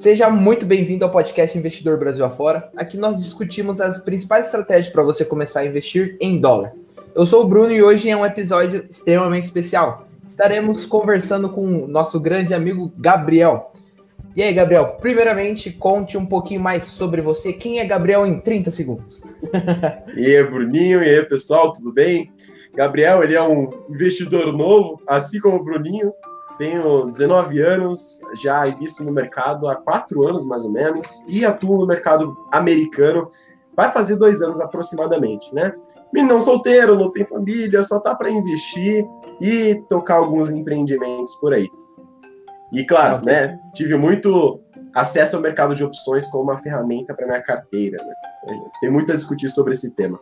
Seja muito bem-vindo ao podcast Investidor Brasil Afora. Aqui nós discutimos as principais estratégias para você começar a investir em dólar. Eu sou o Bruno e hoje é um episódio extremamente especial. Estaremos conversando com o nosso grande amigo Gabriel. E aí, Gabriel, primeiramente, conte um pouquinho mais sobre você. Quem é Gabriel em 30 segundos? e aí, Bruninho, e aí, pessoal, tudo bem? Gabriel, ele é um investidor novo, assim como o Bruninho, tenho 19 anos, já invisto no mercado há quatro anos mais ou menos, e atuo no mercado americano. Vai fazer dois anos aproximadamente, né? Menino solteiro, não tem família, só tá para investir e tocar alguns empreendimentos por aí. E claro, né? Tive muito acesso ao mercado de opções como uma ferramenta para minha carteira. Né? Tem muito a discutir sobre esse tema.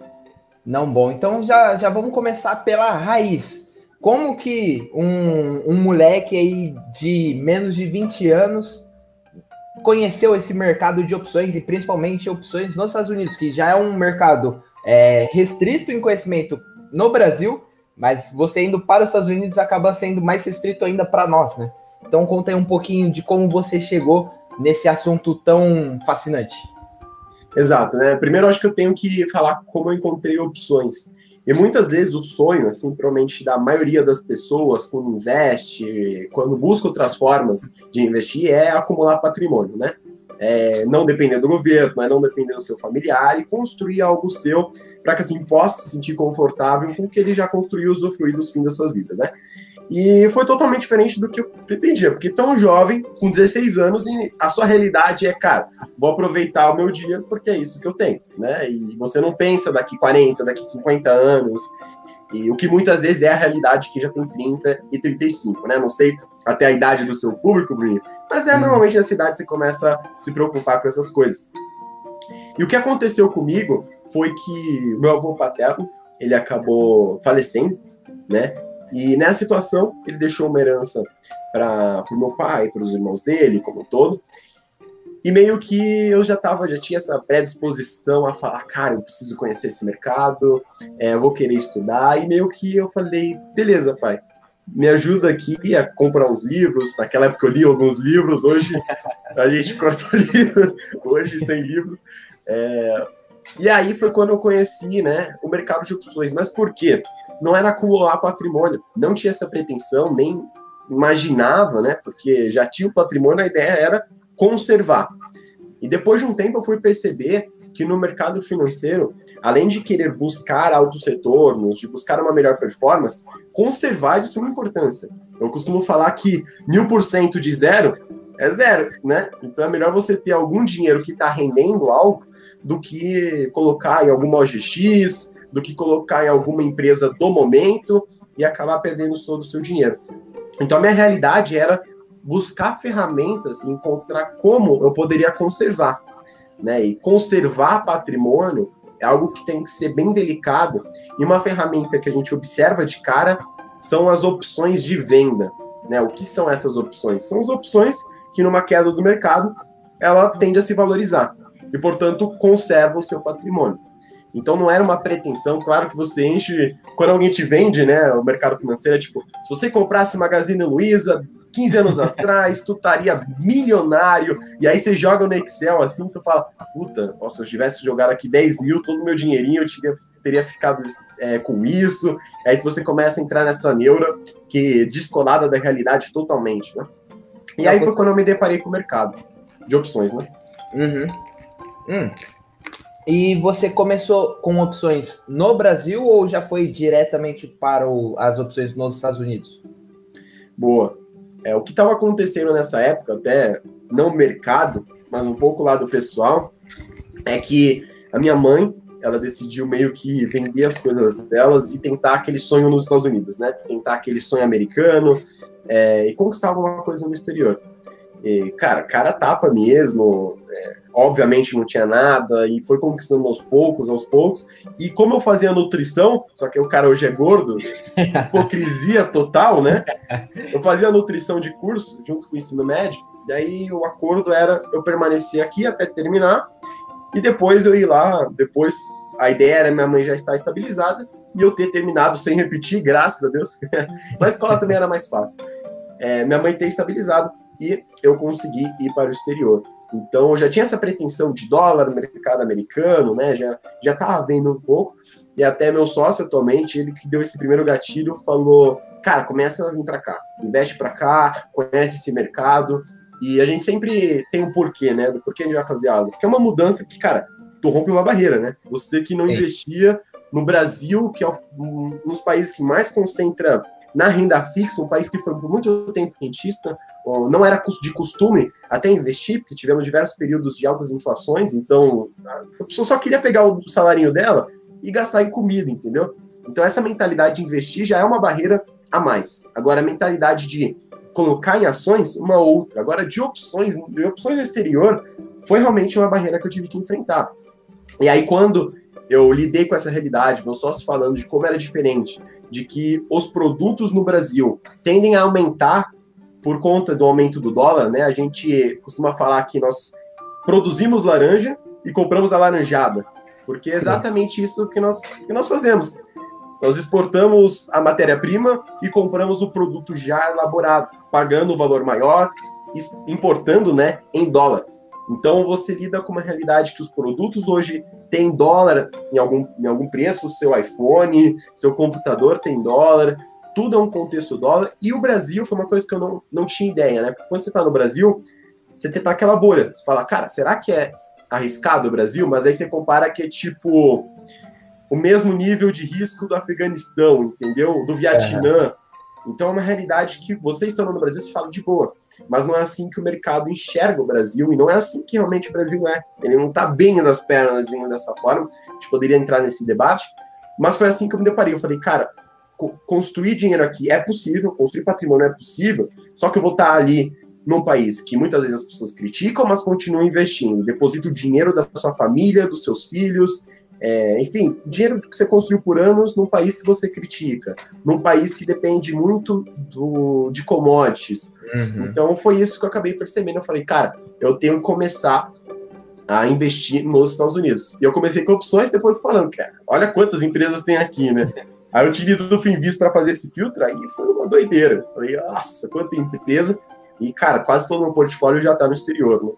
Não, bom. Então já, já vamos começar pela raiz. Como que um, um moleque aí de menos de 20 anos conheceu esse mercado de opções e principalmente opções nos Estados Unidos, que já é um mercado é, restrito em conhecimento no Brasil, mas você indo para os Estados Unidos acaba sendo mais restrito ainda para nós, né? Então conta aí um pouquinho de como você chegou nesse assunto tão fascinante. Exato, né? Primeiro acho que eu tenho que falar como eu encontrei opções. E muitas vezes o sonho, assim, provavelmente da maioria das pessoas, quando investe, quando busca outras formas de investir, é acumular patrimônio, né? É, não depender do governo, é não depender do seu familiar e construir algo seu para que assim possa se sentir confortável com o que ele já construiu, usufruir dos fins da sua vida, né? E foi totalmente diferente do que eu pretendia, porque tão jovem, com 16 anos, e a sua realidade é, cara, vou aproveitar o meu dia porque é isso que eu tenho, né? E você não pensa daqui 40, daqui 50 anos, e o que muitas vezes é a realidade que já tem 30 e 35, né? Não sei até a idade do seu público, Bruno, mas é normalmente na cidade você começa a se preocupar com essas coisas. E o que aconteceu comigo foi que meu avô paterno, ele acabou falecendo, né? E nessa situação, ele deixou uma herança para o meu pai, para os irmãos dele, como um todo. E meio que eu já tava, já tinha essa predisposição a falar, cara, eu preciso conhecer esse mercado, é, eu vou querer estudar. E meio que eu falei, beleza, pai, me ajuda aqui a comprar uns livros. Naquela época eu li alguns livros, hoje a gente cortou livros, hoje sem livros. É... E aí foi quando eu conheci né, o mercado de opções. Mas por quê? Não era acumular patrimônio, não tinha essa pretensão, nem imaginava, né? Porque já tinha o patrimônio, a ideia era conservar. E depois de um tempo eu fui perceber que no mercado financeiro, além de querer buscar altos retornos, de buscar uma melhor performance, conservar é de suma importância. Eu costumo falar que mil por cento de zero é zero, né? Então é melhor você ter algum dinheiro que está rendendo algo do que colocar em alguma OGX, do que colocar em alguma empresa do momento e acabar perdendo todo o seu dinheiro. Então, a minha realidade era buscar ferramentas e encontrar como eu poderia conservar. Né? E conservar patrimônio é algo que tem que ser bem delicado. E uma ferramenta que a gente observa de cara são as opções de venda. Né? O que são essas opções? São as opções que, numa queda do mercado, ela tende a se valorizar e, portanto, conserva o seu patrimônio. Então não era uma pretensão, claro que você enche. Quando alguém te vende, né? O mercado financeiro é tipo, se você comprasse Magazine Luiza 15 anos atrás, tu estaria milionário. E aí você joga no Excel assim, tu fala, puta, ó, se eu tivesse jogado aqui 10 mil, todo o meu dinheirinho eu teria, teria ficado é, com isso. Aí você começa a entrar nessa neura que descolada da realidade totalmente, né? E aí foi quando eu me deparei com o mercado de opções, né? Uhum. Hum. E você começou com opções no Brasil ou já foi diretamente para o, as opções nos Estados Unidos? Boa. É, o que estava acontecendo nessa época, até não mercado, mas um pouco lá do pessoal, é que a minha mãe, ela decidiu meio que vender as coisas delas e tentar aquele sonho nos Estados Unidos, né? Tentar aquele sonho americano é, e conquistar alguma coisa no exterior. E, cara, cara tapa mesmo. É, obviamente não tinha nada e foi conquistando aos poucos, aos poucos. E como eu fazia nutrição, só que o cara hoje é gordo, hipocrisia total, né? Eu fazia nutrição de curso junto com o ensino médio. E aí o acordo era eu permanecer aqui até terminar e depois eu ir lá. Depois a ideia era minha mãe já estar estabilizada e eu ter terminado sem repetir, graças a Deus. Mas a escola também era mais fácil. É, minha mãe ter estabilizado e eu consegui ir para o exterior. Então, eu já tinha essa pretensão de dólar no mercado americano, né? Já já estava vendo um pouco. E até meu sócio atualmente, ele que deu esse primeiro gatilho, falou: "Cara, começa a vir para cá, investe para cá, conhece esse mercado". E a gente sempre tem um porquê, né? Do porquê a gente vai fazer algo. Porque é uma mudança que, cara, tu rompe uma barreira, né? Você que não Sim. investia no Brasil, que é um dos países que mais concentra na renda fixa, um país que foi por muito tempo rentista, não era de costume até investir, porque tivemos diversos períodos de altas inflações, então a pessoa só queria pegar o salarinho dela e gastar em comida, entendeu? Então essa mentalidade de investir já é uma barreira a mais. Agora a mentalidade de colocar em ações, uma outra. Agora de opções, de opções no exterior, foi realmente uma barreira que eu tive que enfrentar. E aí quando eu lidei com essa realidade, meu sócio falando de como era diferente, de que os produtos no Brasil tendem a aumentar por conta do aumento do dólar, né? A gente costuma falar que nós produzimos laranja e compramos a laranjada, porque é exatamente isso que nós, que nós fazemos. Nós exportamos a matéria-prima e compramos o produto já elaborado, pagando o um valor maior, importando né, em dólar. Então você lida com uma realidade que os produtos hoje têm dólar em algum, em algum preço, seu iPhone, seu computador tem dólar, tudo é um contexto dólar. E o Brasil foi uma coisa que eu não, não tinha ideia, né? Porque quando você está no Brasil, você tem aquela bolha. Você fala, cara, será que é arriscado o Brasil? Mas aí você compara que é tipo o mesmo nível de risco do Afeganistão, entendeu? Do Vietnã. Então é uma realidade que vocês estão no Brasil, se fala de boa. Mas não é assim que o mercado enxerga o Brasil, e não é assim que realmente o Brasil é. Ele não está bem nas pernas dessa forma. A gente poderia entrar nesse debate, mas foi assim que eu me deparei. Eu falei, cara, construir dinheiro aqui é possível, construir patrimônio é possível, só que eu vou estar ali num país que muitas vezes as pessoas criticam, mas continuam investindo. Deposita o dinheiro da sua família, dos seus filhos, é, enfim, dinheiro que você construiu por anos num país que você critica, num país que depende muito do, de commodities. Uhum. Então foi isso que eu acabei percebendo. Eu falei, cara, eu tenho que começar a investir nos Estados Unidos. E eu comecei com opções, depois falando, cara, olha quantas empresas tem aqui, né? Aí eu utilizo o Finvisto para fazer esse filtro, aí foi uma doideira. Falei, nossa, quanta empresa. E, cara, quase todo o meu portfólio já está no exterior, né?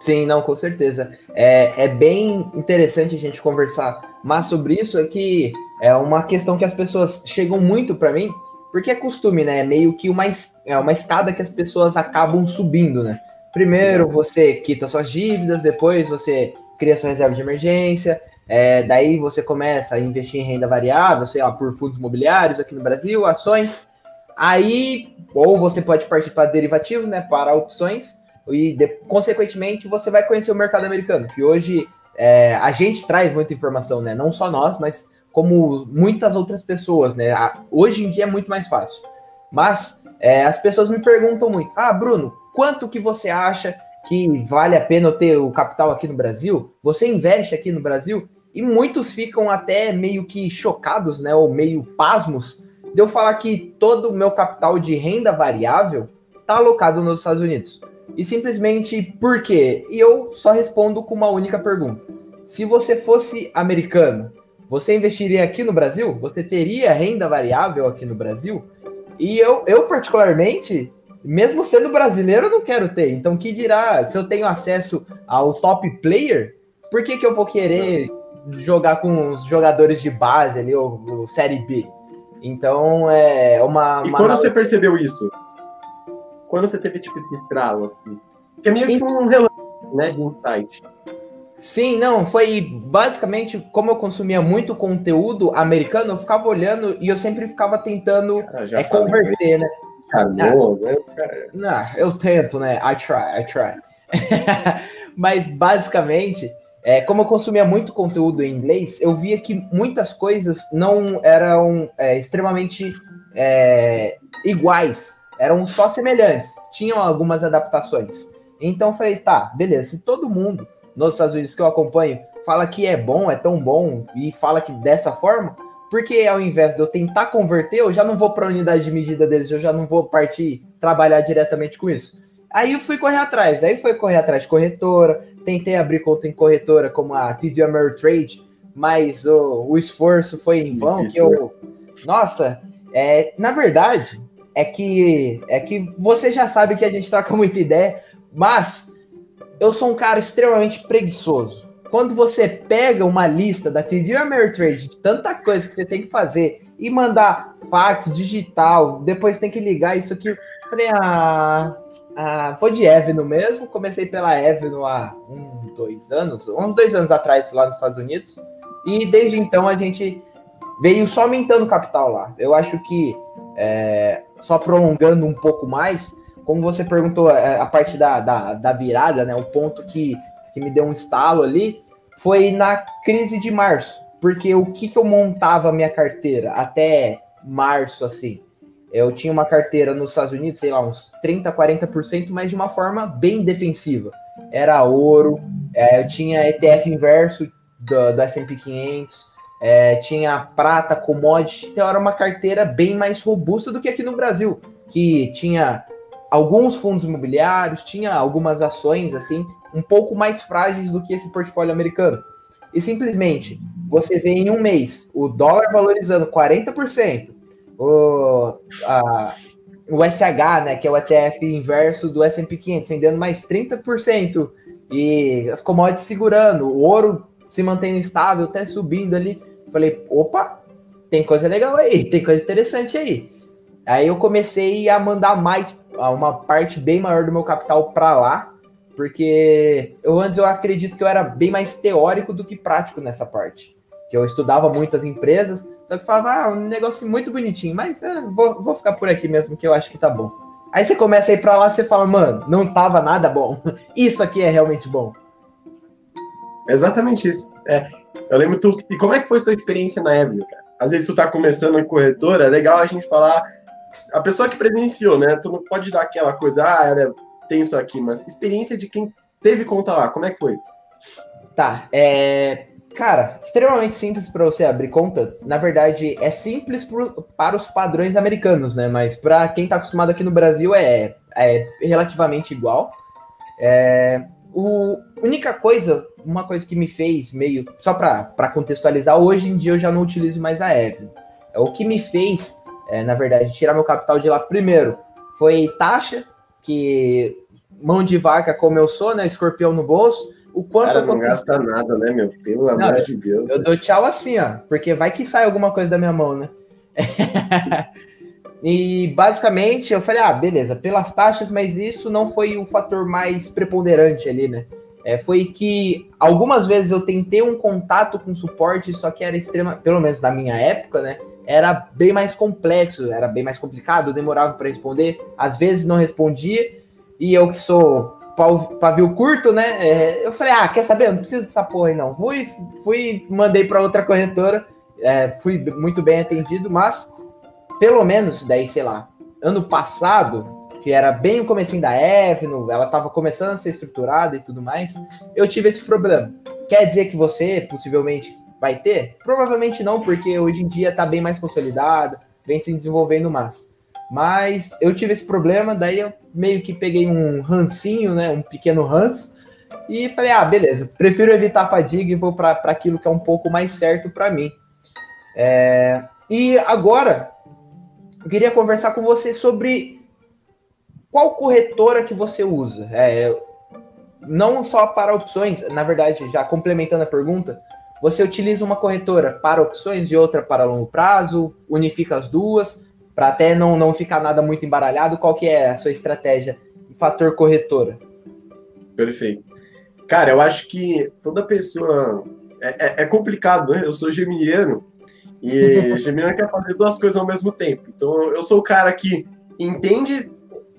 Sim, não, com certeza. É, é bem interessante a gente conversar mais sobre isso, é que é uma questão que as pessoas chegam muito para mim, porque é costume, né? É meio que uma, é uma escada que as pessoas acabam subindo, né? Primeiro você quita suas dívidas, depois você cria sua reserva de emergência, é, daí você começa a investir em renda variável, sei lá, por fundos imobiliários aqui no Brasil, ações. Aí, ou você pode partir para derivativos, né? Para opções e, de, consequentemente, você vai conhecer o mercado americano, que hoje é, a gente traz muita informação, né? Não só nós, mas como muitas outras pessoas, né? Hoje em dia é muito mais fácil. Mas é, as pessoas me perguntam muito: ah, Bruno, quanto que você acha que vale a pena eu ter o capital aqui no Brasil? Você investe aqui no Brasil? E muitos ficam até meio que chocados, né? Ou meio pasmos de eu falar que todo o meu capital de renda variável está alocado nos Estados Unidos. E simplesmente por quê? E eu só respondo com uma única pergunta. Se você fosse americano, você investiria aqui no Brasil? Você teria renda variável aqui no Brasil? E eu, eu particularmente, mesmo sendo brasileiro, eu não quero ter. Então, que dirá, se eu tenho acesso ao top player, por que, que eu vou querer jogar com os jogadores de base ali, ou, ou Série B? Então, é uma. E uma... quando você percebeu isso? Quando você teve, tipo, esse estralo, assim? Que é meio que um relance, né, de insight. Sim, não, foi basicamente como eu consumia muito conteúdo americano, eu ficava olhando e eu sempre ficava tentando é, converter, né? Charmoso, ah, né? Não, eu tento, né? I try, I try. Mas basicamente, é, como eu consumia muito conteúdo em inglês, eu via que muitas coisas não eram é, extremamente é, iguais eram só semelhantes, tinham algumas adaptações. Então eu falei, tá, beleza, se todo mundo nos Estados Unidos que eu acompanho fala que é bom, é tão bom e fala que dessa forma, porque ao invés de eu tentar converter, eu já não vou para a unidade de medida deles, eu já não vou partir trabalhar diretamente com isso. Aí eu fui correr atrás, aí foi correr atrás de corretora, tentei abrir conta em corretora como a TD Ameritrade, mas o, o esforço foi em vão, que eu... Nossa, é, na verdade, é que é que você já sabe que a gente troca muita ideia, mas eu sou um cara extremamente preguiçoso. Quando você pega uma lista da TD Ameritrade de tanta coisa que você tem que fazer e mandar fax digital, depois tem que ligar isso aqui. Falei, ah, ah de Evno mesmo. Comecei pela Evno há um, dois anos, uns dois anos atrás lá nos Estados Unidos. E desde então a gente veio só aumentando capital lá. Eu acho que é, só prolongando um pouco mais, como você perguntou, é, a parte da, da, da virada, né? O ponto que, que me deu um estalo ali foi na crise de março. Porque o que, que eu montava a minha carteira até março, assim? Eu tinha uma carteira nos Estados Unidos, sei lá, uns 30%, 40%, mas de uma forma bem defensiva. Era ouro, é, eu tinha ETF inverso do, do S&P 500, é, tinha prata, commodity, então era uma carteira bem mais robusta do que aqui no Brasil, que tinha alguns fundos imobiliários, tinha algumas ações assim, um pouco mais frágeis do que esse portfólio americano. E simplesmente você vê em um mês o dólar valorizando 40%, o, a, o SH, né, que é o ETF inverso do S&P 500, vendendo mais 30%, e as commodities segurando, o ouro se mantendo estável, até subindo ali. Falei, opa, tem coisa legal aí, tem coisa interessante aí. Aí eu comecei a mandar mais, uma parte bem maior do meu capital para lá, porque eu antes eu acredito que eu era bem mais teórico do que prático nessa parte. Que eu estudava muitas empresas, só que falava, ah, um negócio muito bonitinho, mas é, vou, vou ficar por aqui mesmo, que eu acho que tá bom. Aí você começa a ir pra lá, você fala, mano, não tava nada bom. Isso aqui é realmente bom. Exatamente isso. É, eu lembro tu. E como é que foi a tua experiência na Avenue, cara? Às vezes tu tá começando em corretora, é legal a gente falar. A pessoa que presenciou, né? Tu não pode dar aquela coisa, ah, era, tem isso aqui, mas experiência de quem teve conta lá, como é que foi? Tá, é. Cara, extremamente simples para você abrir conta. Na verdade, é simples pro, para os padrões americanos, né? Mas para quem está acostumado aqui no Brasil é, é relativamente igual. É, o única coisa, uma coisa que me fez meio, só para contextualizar, hoje em dia eu já não utilizo mais a Evelyn. É, o que me fez, é, na verdade, tirar meu capital de lá primeiro foi taxa, que mão de vaca como eu sou, né, escorpião no bolso, o quanto Cara, eu não gasta nada, né, meu? Pelo não, amor de Deus. Eu dou tchau assim, ó, porque vai que sai alguma coisa da minha mão, né? E basicamente eu falei, ah, beleza, pelas taxas, mas isso não foi o fator mais preponderante ali, né? É, foi que algumas vezes eu tentei um contato com suporte, só que era extrema, pelo menos na minha época, né? Era bem mais complexo, era bem mais complicado, demorava para responder, às vezes não respondia, e eu que sou pavio curto, né? É, eu falei, ah, quer saber? Não preciso dessa porra aí, não. Fui, fui mandei para outra corretora, é, fui muito bem atendido, mas pelo menos daí, sei lá, ano passado, que era bem o comecinho da Evno, ela estava começando a ser estruturada e tudo mais, eu tive esse problema. Quer dizer que você possivelmente vai ter? Provavelmente não, porque hoje em dia está bem mais consolidada, vem se desenvolvendo mais. Mas eu tive esse problema, daí eu meio que peguei um rancinho, né, um pequeno ranço, e falei, ah, beleza, prefiro evitar a fadiga e vou para aquilo que é um pouco mais certo para mim. É, e agora, eu queria conversar com você sobre qual corretora que você usa. É, não só para opções, na verdade, já complementando a pergunta, você utiliza uma corretora para opções e outra para longo prazo, unifica as duas, para até não, não ficar nada muito embaralhado. Qual que é a sua estratégia fator corretora? Perfeito. Cara, eu acho que toda pessoa. É, é, é complicado, né? Eu sou geminiano e Gemini quer fazer duas coisas ao mesmo tempo. Então, eu sou o cara que entende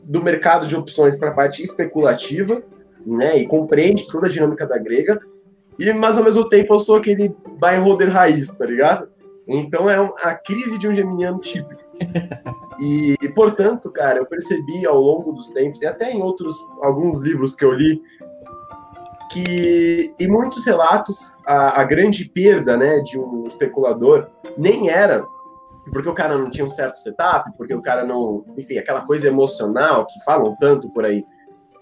do mercado de opções para a parte especulativa, né, e compreende toda a dinâmica da grega, e mas ao mesmo tempo eu sou aquele buy holder raiz, tá ligado? Então é a crise de um geminiano típico. E, portanto, cara, eu percebi ao longo dos tempos, e até em outros, alguns livros que eu li, que em muitos relatos a, a, grande perda né, de um especulador nem era porque o cara não tinha um certo setup, porque o cara não. Enfim, aquela coisa emocional que falam tanto por aí.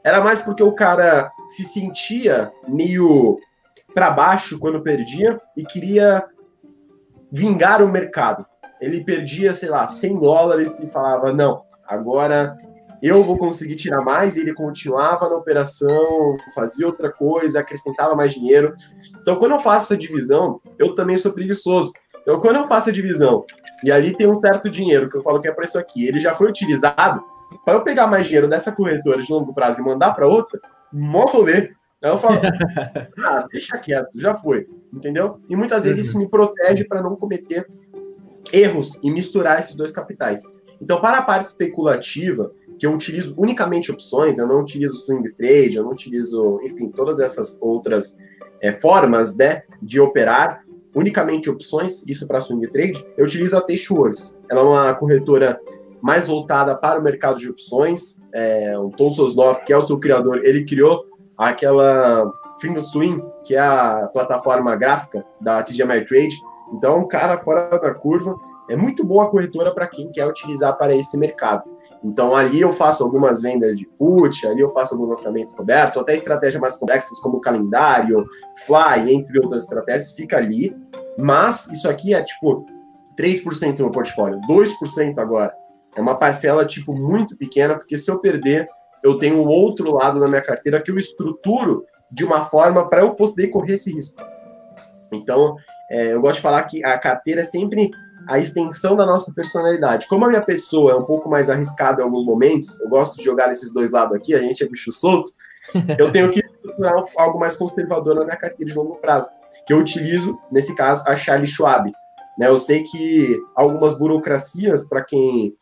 Era mais porque o cara se sentia meio para baixo quando perdia e queria vingar o mercado. Ele perdia, sei lá, 100 dólares e falava: não, agora eu vou conseguir tirar mais, ele continuava na operação, fazia outra coisa, acrescentava mais dinheiro. Então, quando eu faço essa divisão, eu também sou preguiçoso. Então, quando eu faço a divisão e ali tem um certo dinheiro que eu falo que é para isso aqui, ele já foi utilizado, para eu pegar mais dinheiro dessa corretora de longo prazo e mandar para outra, mó rolê. Aí eu falo, ah, deixa quieto, já foi, entendeu? E muitas vezes isso me protege para não cometer erros e misturar esses dois capitais. Então, para a parte especulativa, que eu utilizo unicamente opções, eu não utilizo swing trade, eu não utilizo, enfim, todas essas outras é, formas né, de operar, unicamente opções, isso para swing trade, eu utilizo a Tasteworks. Ela é uma corretora mais voltada para o mercado de opções. É, o Tom Sosnoff, que é o seu criador, ele criou aquela Finger Swing, que é a plataforma gráfica da TGMI Trade. Então, um cara fora da curva. É muito boa a corretora para quem quer utilizar para esse mercado. Então, ali eu faço algumas vendas de put, ali eu faço alguns lançamentos cobertos, até estratégias mais complexas como calendário, fly, entre outras estratégias, fica ali. Mas isso aqui é tipo 3% do meu portfólio, 2% agora. É uma parcela tipo muito pequena, porque se eu perder, eu tenho o outro lado da minha carteira que eu estruturo de uma forma para eu poder correr esse risco. Então, é, eu gosto de falar que a carteira é sempre a extensão da nossa personalidade. Como a minha pessoa é um pouco mais arriscada em alguns momentos, eu gosto de jogar nesses dois lados aqui, a gente é bicho solto, eu tenho que estruturar algo mais conservador na minha carteira de longo prazo, que eu utilizo, nesse caso, a Charlie Schwab. Né, eu sei que algumas burocracias, para quem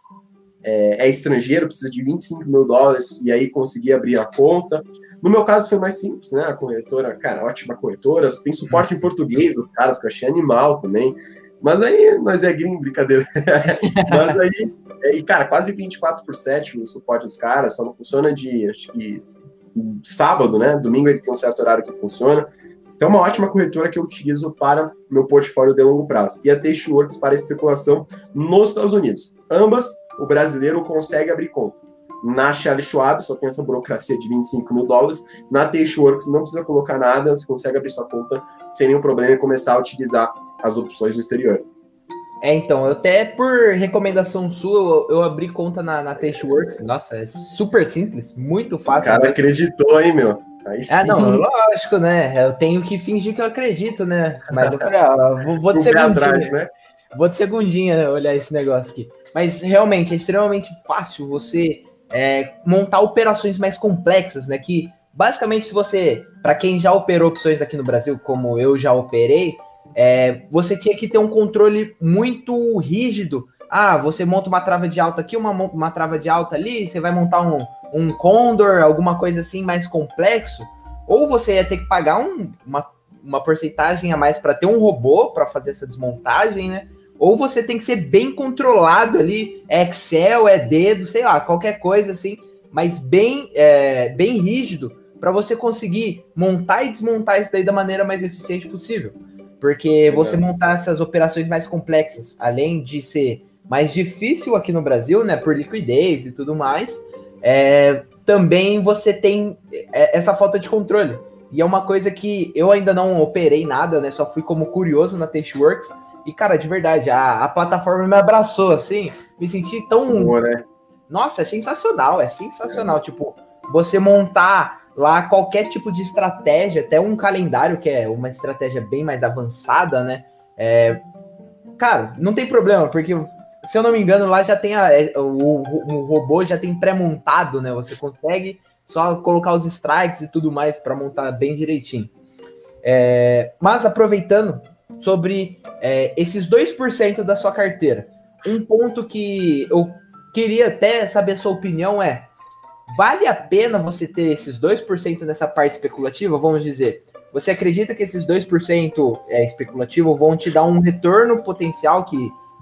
é, é, estrangeiro, precisa de 25 mil dólares e aí conseguir abrir a conta. No meu caso foi mais simples, né? A corretora, cara, ótima corretora, tem suporte em português, os caras que eu achei animal também. Mas aí nós é gringo, brincadeira. Mas aí, é, e cara, quase 24 por 7 o suporte dos caras, só não funciona de, acho que, sábado, né? Domingo ele tem um certo horário que funciona. Então, é uma ótima corretora que eu utilizo para meu portfólio de longo prazo. E a Tasteworks para especulação nos Estados Unidos. Ambas, o brasileiro consegue abrir conta. Na Charles Schwab só tem essa burocracia de 25 mil dólares. Na Tasteworks não precisa colocar nada, você consegue abrir sua conta sem nenhum problema e começar a utilizar as opções do exterior. É, então, eu até por recomendação sua, eu, abri conta na, na Tasteworks. Nossa, é super simples, muito fácil. O cara acreditou, hein, meu? Aí ah, não, lógico, né? Eu tenho que fingir que eu acredito, né? Mas eu falei, ah, vou, vou de segundinha. Atrás, né? Vou de segundinha olhar esse negócio aqui. Mas realmente é extremamente fácil você é, montar operações mais complexas, né? Que basicamente, se você, para quem já operou opções aqui no Brasil, como eu já operei, é, você tinha que ter um controle muito rígido. Ah, você monta uma trava de alta aqui, uma, uma trava de alta ali, você vai montar um, um Condor, alguma coisa assim mais complexo. Ou você ia ter que pagar um, uma, uma porcentagem a mais para ter um robô para fazer essa desmontagem, né? Ou você tem que ser bem controlado ali, é Excel, é dedo, sei lá, qualquer coisa assim, mas bem, é, bem rígido para você conseguir montar e desmontar isso daí da maneira mais eficiente possível. Porque você montar essas operações mais complexas, além de ser mais difícil aqui no Brasil, né, por liquidez e tudo mais, é, também você tem é, essa falta de controle. E é uma coisa que eu ainda não operei nada, né, só fui como curioso na Tasteworks. E, cara, de verdade, a, a plataforma me abraçou, assim, me senti tão... Boa, né? Nossa, é sensacional, é sensacional. É. Tipo, você montar lá qualquer tipo de estratégia, até um calendário, que é uma estratégia bem mais avançada, né? É, cara, não tem problema, porque se eu não me engano, lá já tem a, é, o, o robô já tem pré-montado, né? Você consegue só colocar os strikes e tudo mais para montar bem direitinho. É, mas aproveitando sobre é, esses 2% da sua carteira, um ponto que eu queria até saber a sua opinião é Vale a pena você ter esses 2% nessa parte especulativa? Vamos dizer, você acredita que esses 2% é, especulativo vão te dar um retorno potencial que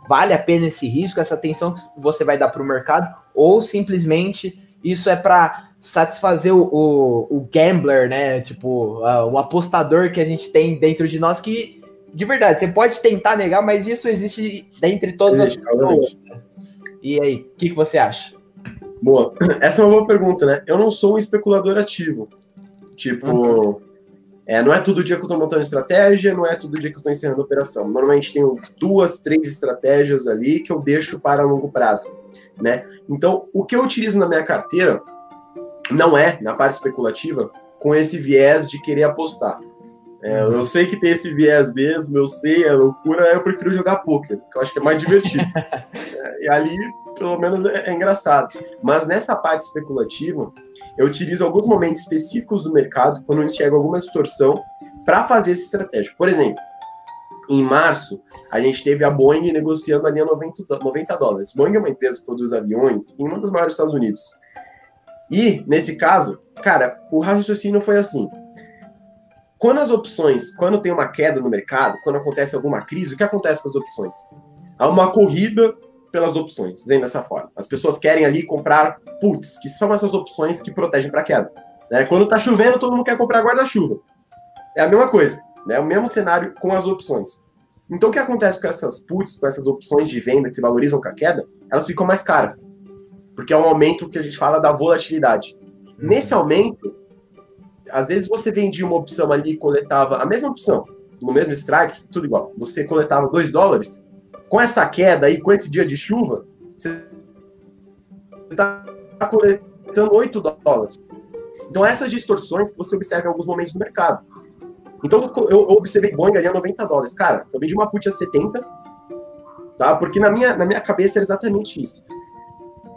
vale a pena esse risco, essa atenção que você vai dar para o mercado? Ou simplesmente isso é para satisfazer o, o, o, gambler, né? Tipo, uh, o apostador que a gente tem dentro de nós que, de verdade, você pode tentar negar, mas isso existe dentre todas existe, as pessoas. E aí, o que, que você acha? Boa. Essa é uma boa pergunta, né? Eu não sou um especulador ativo. Tipo, uhum. É, não é todo dia que eu estou montando estratégia, não é todo dia que eu estou encerrando operação. Normalmente tenho duas, três estratégias ali que eu deixo para longo prazo, né? Então, o que eu utilizo na minha carteira não é, na parte especulativa, com esse viés de querer apostar. É, eu sei que tem esse viés mesmo, eu sei, é loucura, eu prefiro jogar poker, que eu acho que é mais divertido. é, e ali, pelo menos, é, é engraçado. Mas nessa parte especulativa, eu utilizo alguns momentos específicos do mercado, quando eu enxergo alguma distorção, para fazer essa estratégia. Por exemplo, em março, a gente teve a Boeing negociando ali a 90, 90 dólares. Boeing é uma empresa que produz aviões, em uma das maiores dos Estados Unidos. E, nesse caso, cara, o raciocínio foi assim. Quando as opções, quando tem uma queda no mercado, quando acontece alguma crise, o que acontece com as opções? Há uma corrida pelas opções, dizendo dessa forma. As pessoas querem ali comprar puts, que são essas opções que protegem para queda. Né? Quando está chovendo, todo mundo quer comprar guarda-chuva. É a mesma coisa, né? o mesmo cenário com as opções. Então, o que acontece com essas puts, com essas opções de venda que se valorizam com a queda? Elas ficam mais caras. Porque é um aumento que a gente fala da volatilidade. Uhum. Nesse aumento, às vezes você vendia uma opção ali e coletava a mesma opção, no mesmo strike, tudo igual. Você coletava 2 dólares, com essa queda aí, com esse dia de chuva, você está coletando 8 dólares. Então, essas distorções que você observa em alguns momentos do mercado. Então, eu observei Boeing ali a 90 dólares. Cara, eu vendi uma put a 70, tá? Porque na minha, na minha cabeça era exatamente isso.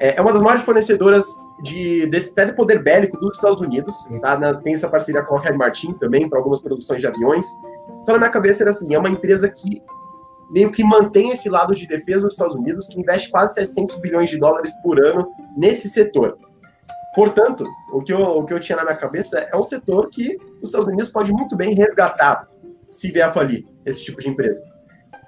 É, é uma das maiores fornecedoras de, desse telepoder bélico dos Estados Unidos, tá? Na, tem essa parceria com a Lockheed Martin também, para algumas produções de aviões. Então, na minha cabeça era assim, é uma empresa que meio que mantém esse lado de defesa dos Estados Unidos, que investe quase 600 bilhões de dólares por ano nesse setor. Portanto, o que eu, o que eu tinha na minha cabeça é um setor que os Estados Unidos pode muito bem resgatar se vier a falir esse tipo de empresa.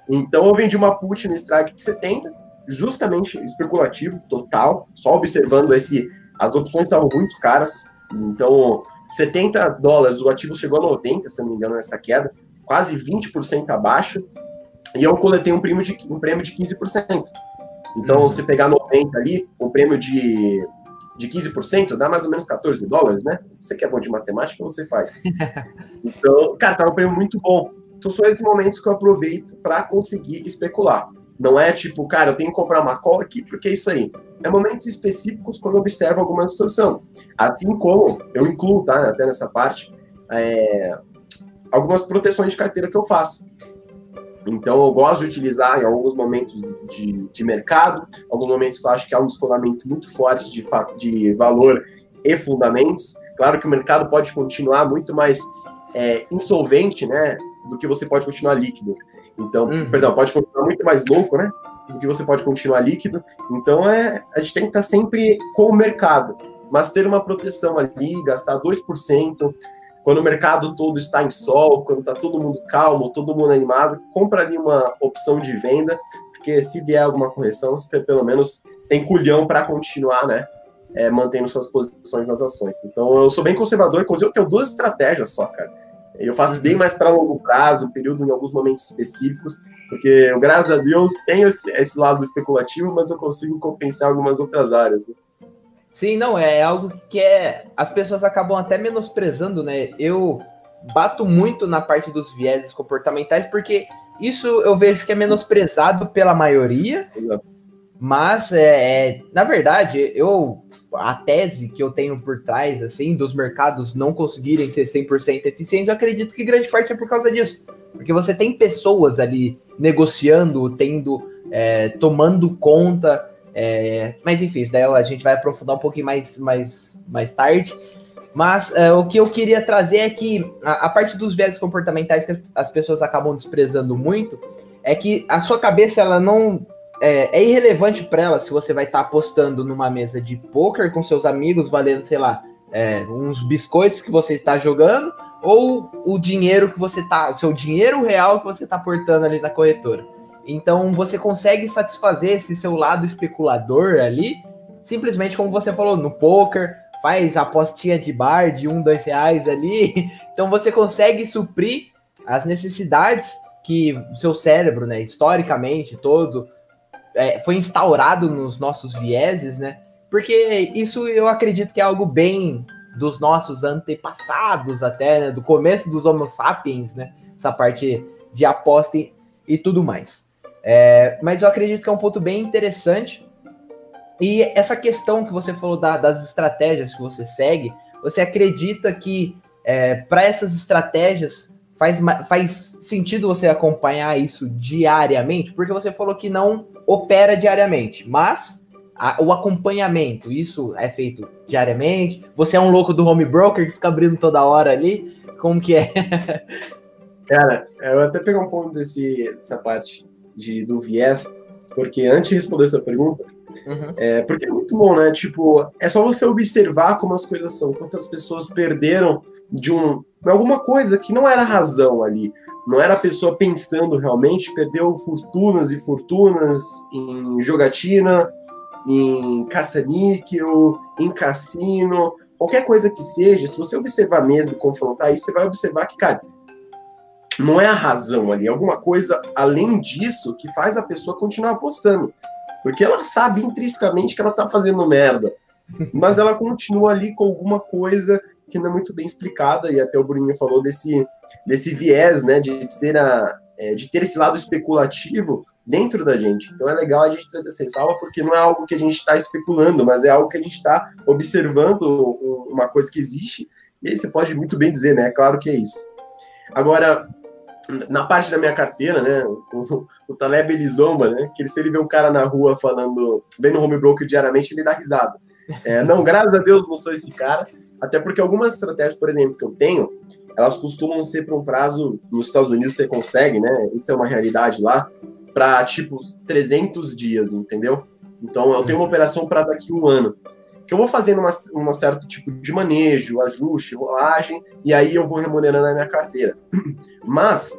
Então eu vendi uma put no strike de 70, justamente especulativo, total, só observando esse. As opções estavam muito caras, então 70 dólares, o ativo chegou a 90, se eu não me engano, nessa queda, quase 20% abaixo. E eu coletei um prêmio de, um prêmio de 15%. Então, uhum. se pegar 90 ali, um prêmio de, de 15%, dá mais ou menos 14 dólares, né? Você que é bom de matemática, você faz. Então, cara, tá um prêmio muito bom. Então, são esses momentos que eu aproveito para conseguir especular. Não é tipo, cara, eu tenho que comprar uma cola aqui porque é isso aí. É momentos específicos quando eu observo alguma distorção. Assim como eu incluo, tá, até nessa parte, é, algumas proteções de carteira que eu faço. Então, eu gosto de utilizar em alguns momentos de, de mercado, alguns momentos que eu acho que há um descolamento muito forte de, de valor e fundamentos. Claro que o mercado pode continuar muito mais é, insolvente, né, do que você pode continuar líquido. Então, uhum. perdão, pode continuar muito mais louco, né, do que você pode continuar líquido. Então, é, a gente tem que estar sempre com o mercado, mas ter uma proteção ali, gastar 2%, quando o mercado todo está em sol, quando está todo mundo calmo, todo mundo animado, compra ali uma opção de venda, porque se vier alguma correção, você pelo menos tem culhão para continuar, né? É, mantendo suas posições nas ações. Então eu sou bem conservador, inclusive eu tenho duas estratégias só, cara. Eu faço bem mais para longo prazo, período em alguns momentos específicos, porque eu, graças a Deus, tenho esse, esse lado especulativo, mas eu consigo compensar algumas outras áreas. Né? Sim, não, é algo que é, as pessoas acabam até menosprezando, né? Eu bato muito na parte dos vieses comportamentais, porque isso eu vejo que é menosprezado pela maioria, mas é, é, na verdade, eu a tese que eu tenho por trás, assim, dos mercados não conseguirem ser 100% eficientes, eu acredito que grande parte é por causa disso. Porque você tem pessoas ali negociando, tendo, é, tomando conta é, mas enfim, isso daí a gente vai aprofundar um pouquinho mais, mais, mais tarde. Mas é, o que eu queria trazer é que a, a parte dos viés comportamentais que as pessoas acabam desprezando muito é que a sua cabeça ela não é, é irrelevante para ela se você vai estar tá apostando numa mesa de poker com seus amigos valendo, sei lá, é, uns biscoitos que você está jogando ou o dinheiro que você tá, seu dinheiro real que você está portando ali na corretora. Então você consegue satisfazer esse seu lado especulador ali, simplesmente como você falou, no poker, faz apostinha de bar de um, dois reais ali. Então você consegue suprir as necessidades que o seu cérebro, né, historicamente todo, é, foi instaurado nos nossos vieses, né? Porque isso eu acredito que é algo bem dos nossos antepassados até, né, do começo dos Homo sapiens, né? Essa parte de aposta e, e tudo mais. É, mas eu acredito que é um ponto bem interessante. E essa questão que você falou da, das estratégias que você segue, você acredita que é, para essas estratégias faz, faz sentido você acompanhar isso diariamente? Porque você falou que não opera diariamente, mas a, o acompanhamento, isso é feito diariamente? Você é um louco do home broker que fica abrindo toda hora ali? Como que é? Cara, eu até pegar um ponto desse, dessa parte de, do viés, porque antes de responder essa pergunta, uhum. é, porque é muito bom, né? Tipo, é só você observar como as coisas são, quantas pessoas perderam de um alguma coisa que não era razão ali. Não era a pessoa pensando realmente, perdeu fortunas e fortunas em jogatina, em caça-níquel, em cassino, qualquer coisa que seja, se você observar mesmo e confrontar isso, você vai observar que, cara, não é a razão ali, é alguma coisa além disso que faz a pessoa continuar apostando. Porque ela sabe intrinsecamente que ela tá fazendo merda. Mas ela continua ali com alguma coisa que não é muito bem explicada, e até o Bruninho falou desse, desse viés, né, de, ser a, é, de ter esse lado especulativo dentro da gente. Então é legal a gente trazer essa ressalva, porque não é algo que a gente está especulando, mas é algo que a gente está observando uma coisa que existe, e aí você pode muito bem dizer, né, é claro que é isso. Agora, na parte da minha carteira, né, o, o Taleb ele zomba, né, que se ele vê um cara na rua falando, vendo home broker diariamente, ele dá risada. É, não, graças a Deus não sou esse cara, até porque algumas estratégias, por exemplo, que eu tenho, elas costumam ser para um prazo, nos Estados Unidos você consegue, né? Isso é uma realidade lá, para tipo 300 dias, entendeu? Então eu tenho uma operação para daqui um ano. Que eu vou fazendo uma, um certo tipo de manejo, ajuste, rolagem, e aí eu vou remunerando a minha carteira. Mas,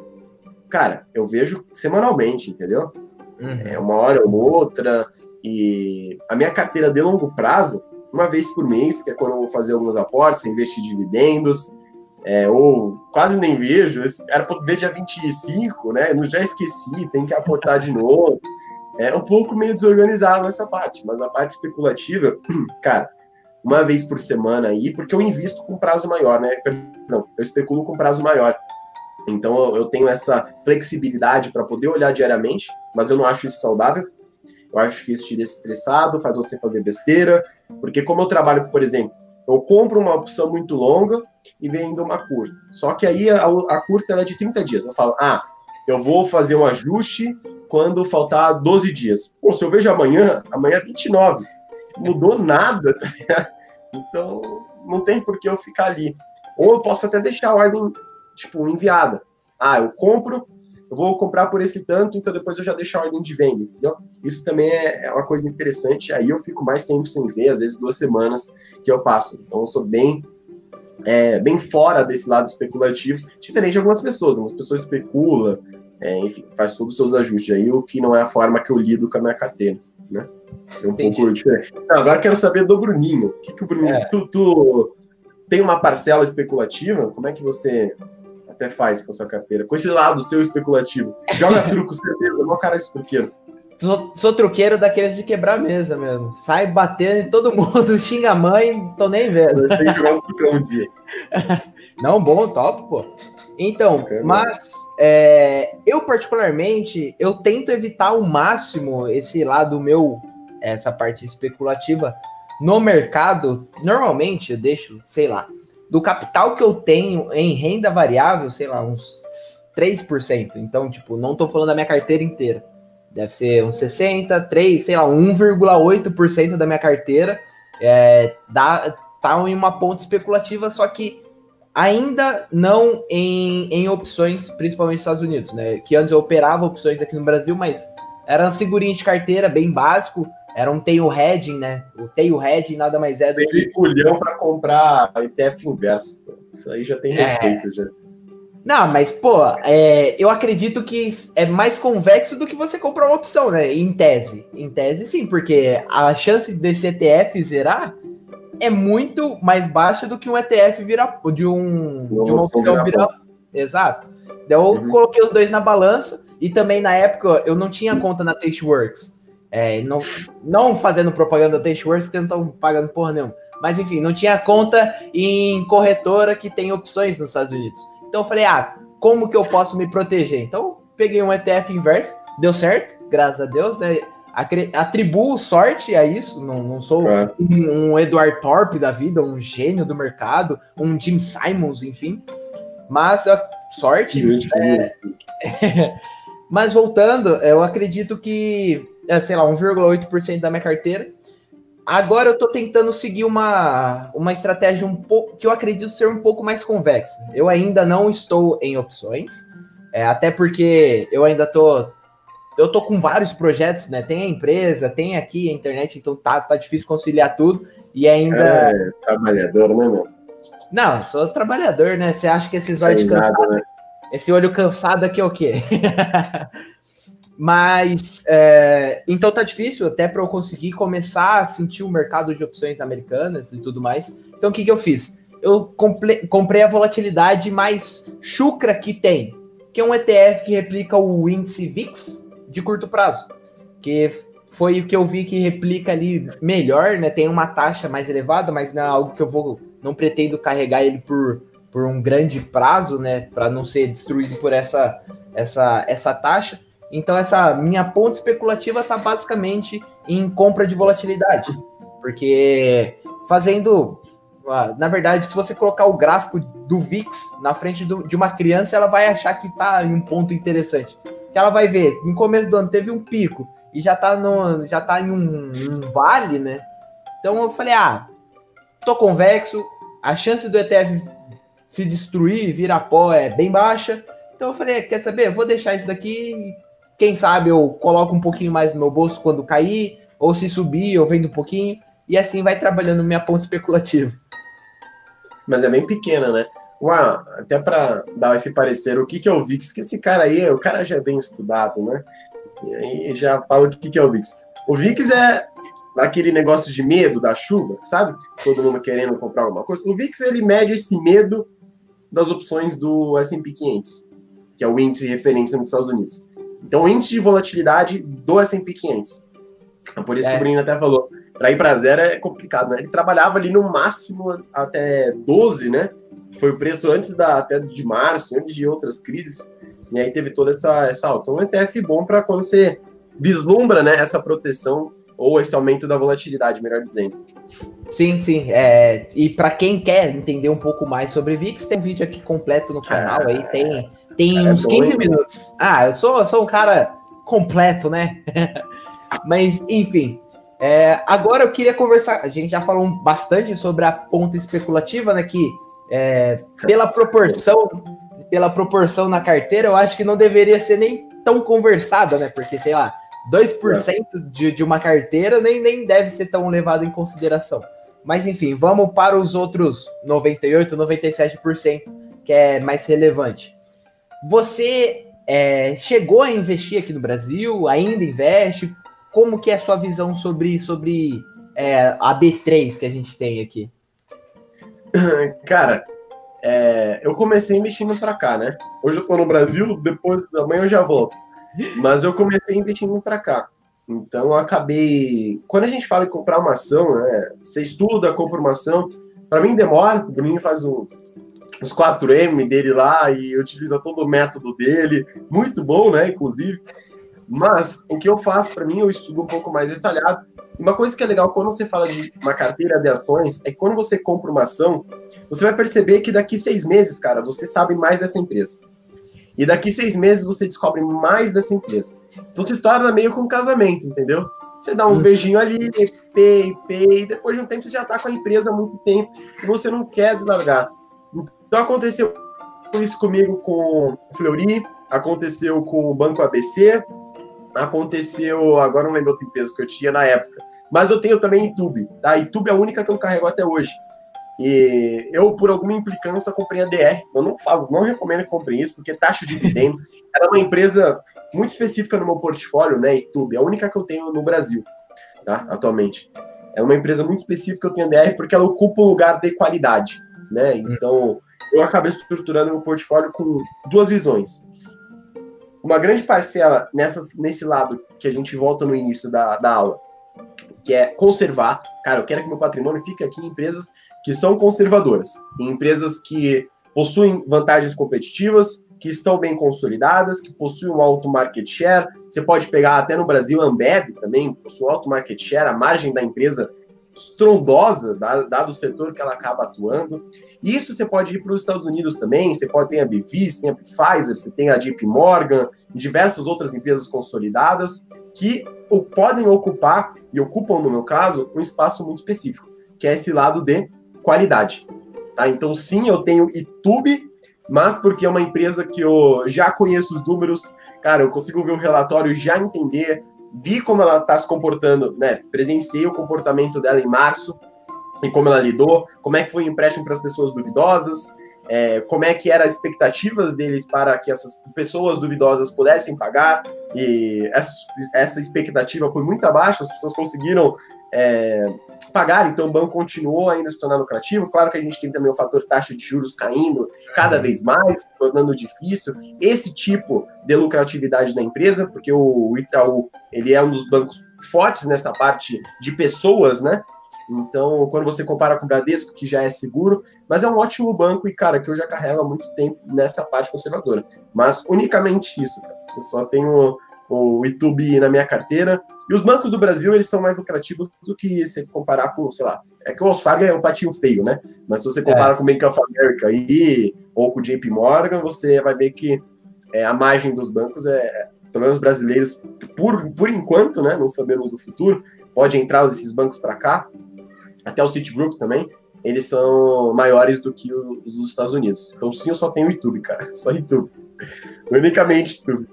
cara, eu vejo semanalmente, entendeu? Uhum. É uma hora ou outra, e a minha carteira de longo prazo, uma vez por mês, que é quando eu vou fazer alguns aportes, investir dividendos, é, ou quase nem vejo, era para ver dia 25, né? Eu já esqueci, tem que aportar de novo. É um pouco meio desorganizado nessa parte, mas a parte especulativa, cara, uma vez por semana aí, porque eu invisto com prazo maior, né? Perdão, eu especulo com prazo maior. Então eu tenho essa flexibilidade para poder olhar diariamente, mas eu não acho isso saudável. Eu acho que isso te deixa estressado, faz você fazer besteira, porque como eu trabalho, por exemplo, eu compro uma opção muito longa e vendo uma curta. Só que aí a, a curta é de 30 dias. Eu falo, ah, eu vou fazer um ajuste quando faltar 12 dias. Pô, se eu vejo amanhã, amanhã é 29. Mudou nada, tá ligado? Então, não tem por que eu ficar ali. Ou eu posso até deixar a ordem, tipo, enviada. Ah, eu compro, eu vou comprar por esse tanto, então depois eu já deixo a ordem de venda, entendeu? Isso também é, é uma coisa interessante, aí eu fico mais tempo sem ver, às vezes duas semanas que eu passo. Então eu sou bem é, bem fora desse lado especulativo, diferente de algumas pessoas. Algumas pessoas especulam, é, enfim, faz todos os seus ajustes aí, o que não é a forma que eu lido com a minha carteira, né? É um Entendi. pouco diferente. Não, agora quero saber do Bruninho. O que, que o Bruninho. É. Tu, tu tem uma parcela especulativa? Como é que você até faz com a sua carteira. Com esse lado seu especulativo. Joga truco, certeza, uma cara de truqueiro. Sou, sou truqueiro daqueles de quebrar a mesa mesmo. Sai batendo em todo mundo, xinga a mãe, tô nem vendo. Tem que jogar um trucão um dia. Não, bom, top, pô. Então, mas é, eu particularmente, eu tento evitar ao máximo esse lado meu, essa parte especulativa no mercado. Normalmente eu deixo, sei lá, do capital que eu tenho em renda variável, sei lá, uns 3%. Então, tipo, não tô falando da minha carteira inteira. Deve ser uns 60, 3, sei lá, 1,8% da minha carteira é, dá, tá em uma ponta especulativa, só que ainda não em, em opções, principalmente nos Estados Unidos, né? Que antes eu operava opções aqui no Brasil, mas era segurinho de carteira, bem básico, era um tail hedging, né? O tail hedging nada mais é do tem que... culhão para comprar ETF inverso. Isso aí já tem é. respeito, é... já. Não, mas, pô, é, eu acredito que é mais convexo do que você comprar uma opção, né? Em tese. Em tese, sim, porque a chance desse ETF zerar é muito mais baixa do que um ETF virar. De, um, de uma opção virar. Exato. Então, eu uhum. coloquei os dois na balança e também na época eu não tinha conta na Tasteworks. É, não, não fazendo propaganda da Tasteworks, que não estão pagando porra nenhuma. Mas enfim, não tinha conta em corretora que tem opções nos Estados Unidos. Então eu falei, ah, como que eu posso me proteger? Então peguei um ETF inverso, deu certo, graças a Deus, né? Atribuo sorte a isso, não, não sou claro. um, um Edward Thorpe da vida, um gênio do mercado, um Jim Simons, enfim. Mas a sorte. É... Mas voltando, eu acredito que, é, sei lá, 1,8% da minha carteira. Agora eu tô tentando seguir uma, uma estratégia um pouco que eu acredito ser um pouco mais convexa. Eu ainda não estou em opções, é, até porque eu ainda tô eu tô com vários projetos, né? Tem a empresa, tem aqui a internet, então tá, tá difícil conciliar tudo e ainda. É, trabalhador, né, meu? Não, sou trabalhador, né? Você acha que esses olhos cansados. Né? Esse olho cansado aqui é o quê? Mas é, então tá difícil até para eu conseguir começar a sentir o mercado de opções americanas e tudo mais. Então o que, que eu fiz? Eu comprei a volatilidade mais chucra que tem, que é um ETF que replica o índice VIX de curto prazo, que foi o que eu vi que replica ali melhor, né? Tem uma taxa mais elevada, mas não é algo que eu vou, não pretendo carregar ele por, por um grande prazo, né? Para não ser destruído por essa, essa, essa taxa. Então essa minha ponte especulativa está basicamente em compra de volatilidade, porque fazendo, ah, na verdade, se você colocar o gráfico do VIX na frente do, de uma criança, ela vai achar que está em um ponto interessante que ela vai ver, no começo do ano teve um pico e já tá, no, já tá em um, um vale, né? Então eu falei, ah, tô convexo, a chance do ETF se destruir virar pó é bem baixa. Então eu falei, quer saber? vou deixar isso daqui. Quem sabe eu coloco um pouquinho mais no meu bolso quando cair, ou se subir, eu vendo um pouquinho. E assim vai trabalhando minha ponta especulativa. Mas é bem pequena, né? Uau, até para dar esse parecer, o que, que é o VIX? Que esse cara aí, o cara já é bem estudado, né? E aí já fala o que, que é o VIX. O VIX é aquele negócio de medo da chuva, sabe? Todo mundo querendo comprar alguma coisa. O VIX ele mede esse medo das opções do S&P 500, que é o índice de referência nos Estados Unidos. Então, o índice de volatilidade do S&P 500. É por isso é. que o Bruno até falou, para ir para zero é complicado, né? Ele trabalhava ali no máximo até 12, né? Foi o preço antes da até de março, antes de outras crises, e aí teve toda essa, essa alta. Então, um ETF bom para quando você vislumbra né, essa proteção ou esse aumento da volatilidade, melhor dizendo. Sim, sim. É, e para quem quer entender um pouco mais sobre VIX, tem um vídeo aqui completo no canal. É, aí tem, tem é uns 15 minutos. Ah, eu sou, eu sou um cara completo, né? Mas, enfim. É, agora eu queria conversar. A gente já falou bastante sobre a ponta especulativa, né? Que é, pela proporção, pela proporção na carteira, eu acho que não deveria ser nem tão conversada, né? Porque, sei lá, 2% de, de uma carteira nem, nem deve ser tão levado em consideração. Mas enfim, vamos para os outros 98, 97%, que é mais relevante. Você é, chegou a investir aqui no Brasil? Ainda investe? Como que é a sua visão sobre, sobre é, a B3 que a gente tem aqui? Cara, é, eu comecei investindo para cá, né? Hoje eu tô no Brasil, depois amanhã eu já volto. Mas eu comecei investindo para cá. Então eu acabei. Quando a gente fala em comprar uma ação, né? Você estuda, compra uma ação. Para mim demora. O Bruninho faz um, os 4M dele lá e utiliza todo o método dele. Muito bom, né? Inclusive. Mas o que eu faço para mim, eu estudo um pouco mais detalhado uma coisa que é legal quando você fala de uma carteira de ações é que quando você compra uma ação, você vai perceber que daqui seis meses, cara, você sabe mais dessa empresa. E daqui seis meses você descobre mais dessa empresa. Então se torna meio com um casamento, entendeu? Você dá uns uhum. beijinhos ali, pei, pei, e depois de um tempo você já tá com a empresa há muito tempo e você não quer largar. Então aconteceu isso comigo com o Fleury, aconteceu com o Banco ABC, aconteceu, agora não lembro outra empresa que eu tinha na época, mas eu tenho também YouTube, tá? YouTube é a única que eu carrego até hoje. E eu, por alguma implicância, comprei a DR. Eu não falo, não recomendo que comprem isso, porque taxa de dividendo. Ela é uma empresa muito específica no meu portfólio, né? YouTube, é a única que eu tenho no Brasil, tá? Atualmente. É uma empresa muito específica que eu tenho a DR, porque ela ocupa um lugar de qualidade, né? Então, eu acabei estruturando meu portfólio com duas visões uma grande parcela nessas, nesse lado que a gente volta no início da, da aula. que é conservar. Cara, eu quero que meu patrimônio fique aqui em empresas que são conservadoras, em empresas que possuem vantagens competitivas, que estão bem consolidadas, que possuem um alto market share. Você pode pegar até no Brasil a Ambev também, possui um alto market share, a margem da empresa estrondosa, dado o setor que ela acaba atuando. Isso você pode ir para os Estados Unidos também, você pode ter a Bevis, tem a Pfizer, você tem a JP Morgan e diversas outras empresas consolidadas que podem ocupar, e ocupam no meu caso, um espaço muito específico, que é esse lado de qualidade. Tá? Então, sim, eu tenho YouTube, mas porque é uma empresa que eu já conheço os números, cara, eu consigo ver o relatório já entender, vi como ela está se comportando, né? Presenciei o comportamento dela em março e como ela lidou, como é que foi o empréstimo para as pessoas duvidosas, é, como é que eram as expectativas deles para que essas pessoas duvidosas pudessem pagar, e essa, expectativa foi muito abaixo, as pessoas conseguiram é, pagar, então o banco continuou ainda se tornar lucrativo. Claro que a gente tem também o fator taxa de juros caindo cada vez mais, tornando difícil esse tipo de lucratividade da empresa, porque o Itaú ele é um dos bancos fortes nessa parte de pessoas, né? Então, quando você compara com o Bradesco, que já é seguro, mas é um ótimo banco e, cara, que eu já carrego há muito tempo nessa parte conservadora. Mas unicamente isso, cara. Eu só tenho o YouTube na minha carteira. E os bancos do Brasil, eles são mais lucrativos do que se comparar com, sei lá, é que o Wells Fargo é um patinho feio, né? Mas se você compara é. com o Bank of America e, ou com o JP Morgan, você vai ver que é, a margem dos bancos é, pelo menos brasileiros, por, por enquanto, né? Não sabemos do futuro, pode entrar esses bancos para cá, até o Citigroup também, eles são maiores do que os dos Estados Unidos. Então, sim, eu só tenho YouTube, cara. Só YouTube. Unicamente YouTube.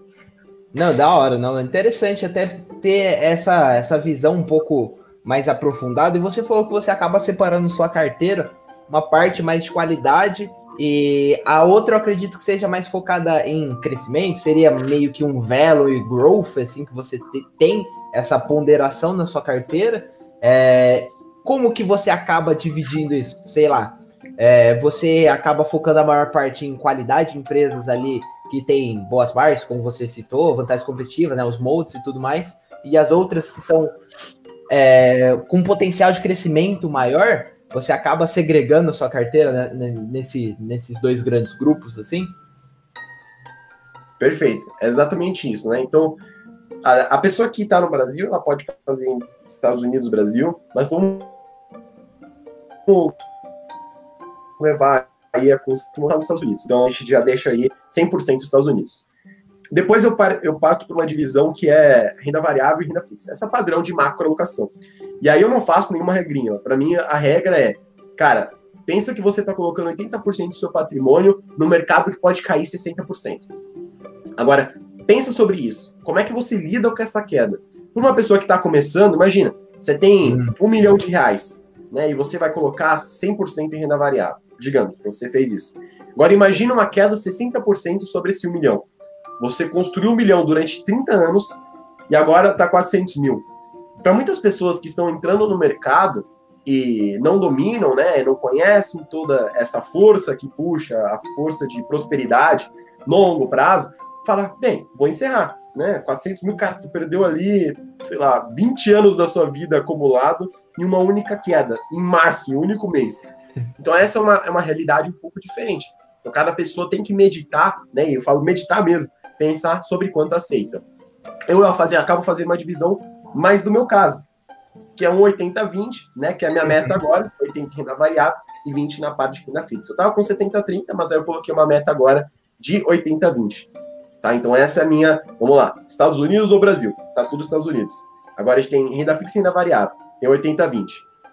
Não, da hora, não. É interessante até ter essa, essa visão um pouco mais aprofundada. E você falou que você acaba separando sua carteira, uma parte mais de qualidade e a outra eu acredito que seja mais focada em crescimento, seria meio que um value growth, assim, que você tem essa ponderação na sua carteira. É, como que você acaba dividindo isso? Sei lá, é, você acaba focando a maior parte em qualidade de empresas ali que tem boas margens, como você citou, vantagens competitivas, né, os moldes e tudo mais, e as outras que são é, com potencial de crescimento maior, você acaba segregando a sua carteira né, nesse, nesses dois grandes grupos, assim? Perfeito, é exatamente isso, né? Então, a, a pessoa que está no Brasil, ela pode fazer em Estados Unidos, Brasil, mas vamos levar aí a continuar nos Estados Unidos. Então, a gente já deixa aí 100% dos Estados Unidos. Depois eu, par, eu parto para uma divisão que é renda variável e renda fixa. Essa é padrão de macroalocação. E aí eu não faço nenhuma regrinha. Para mim, a regra é, cara, pensa que você está colocando 80% do seu patrimônio no mercado que pode cair 60%. Agora, pensa sobre isso. Como é que você lida com essa queda? Por uma pessoa que está começando, imagina, você tem hum. um milhão de reais, né? E você vai colocar 100% em renda variável. Digamos, você fez isso. Agora imagina uma queda de 60% sobre esse um milhão. Você construiu um milhão durante 30 anos e agora está 400 mil. Para muitas pessoas que estão entrando no mercado e não dominam, né, não conhecem toda essa força que puxa, a força de prosperidade no longo prazo, fala, bem, vou encerrar, né, 400 mil, cara, tu perdeu ali, sei lá, 20 anos da sua vida acumulado em uma única queda, em março, em um único mês. Então essa é uma, é uma realidade um pouco diferente. Então cada pessoa tem que meditar, né, e eu falo meditar mesmo, pensar sobre quanto aceita. Eu fazer, acabo fazendo uma divisão mais do meu caso, que é um 80-20, né? Que é a minha meta agora, 80 renda variável e 20 na parte de renda fixa. Eu tava com 70-30, mas aí eu coloquei uma meta agora de 80-20. Tá? Então essa é a minha. Vamos lá. Estados Unidos ou Brasil? Tá tudo Estados Unidos. Agora a gente tem renda fixa e renda variável. Tem 80-20,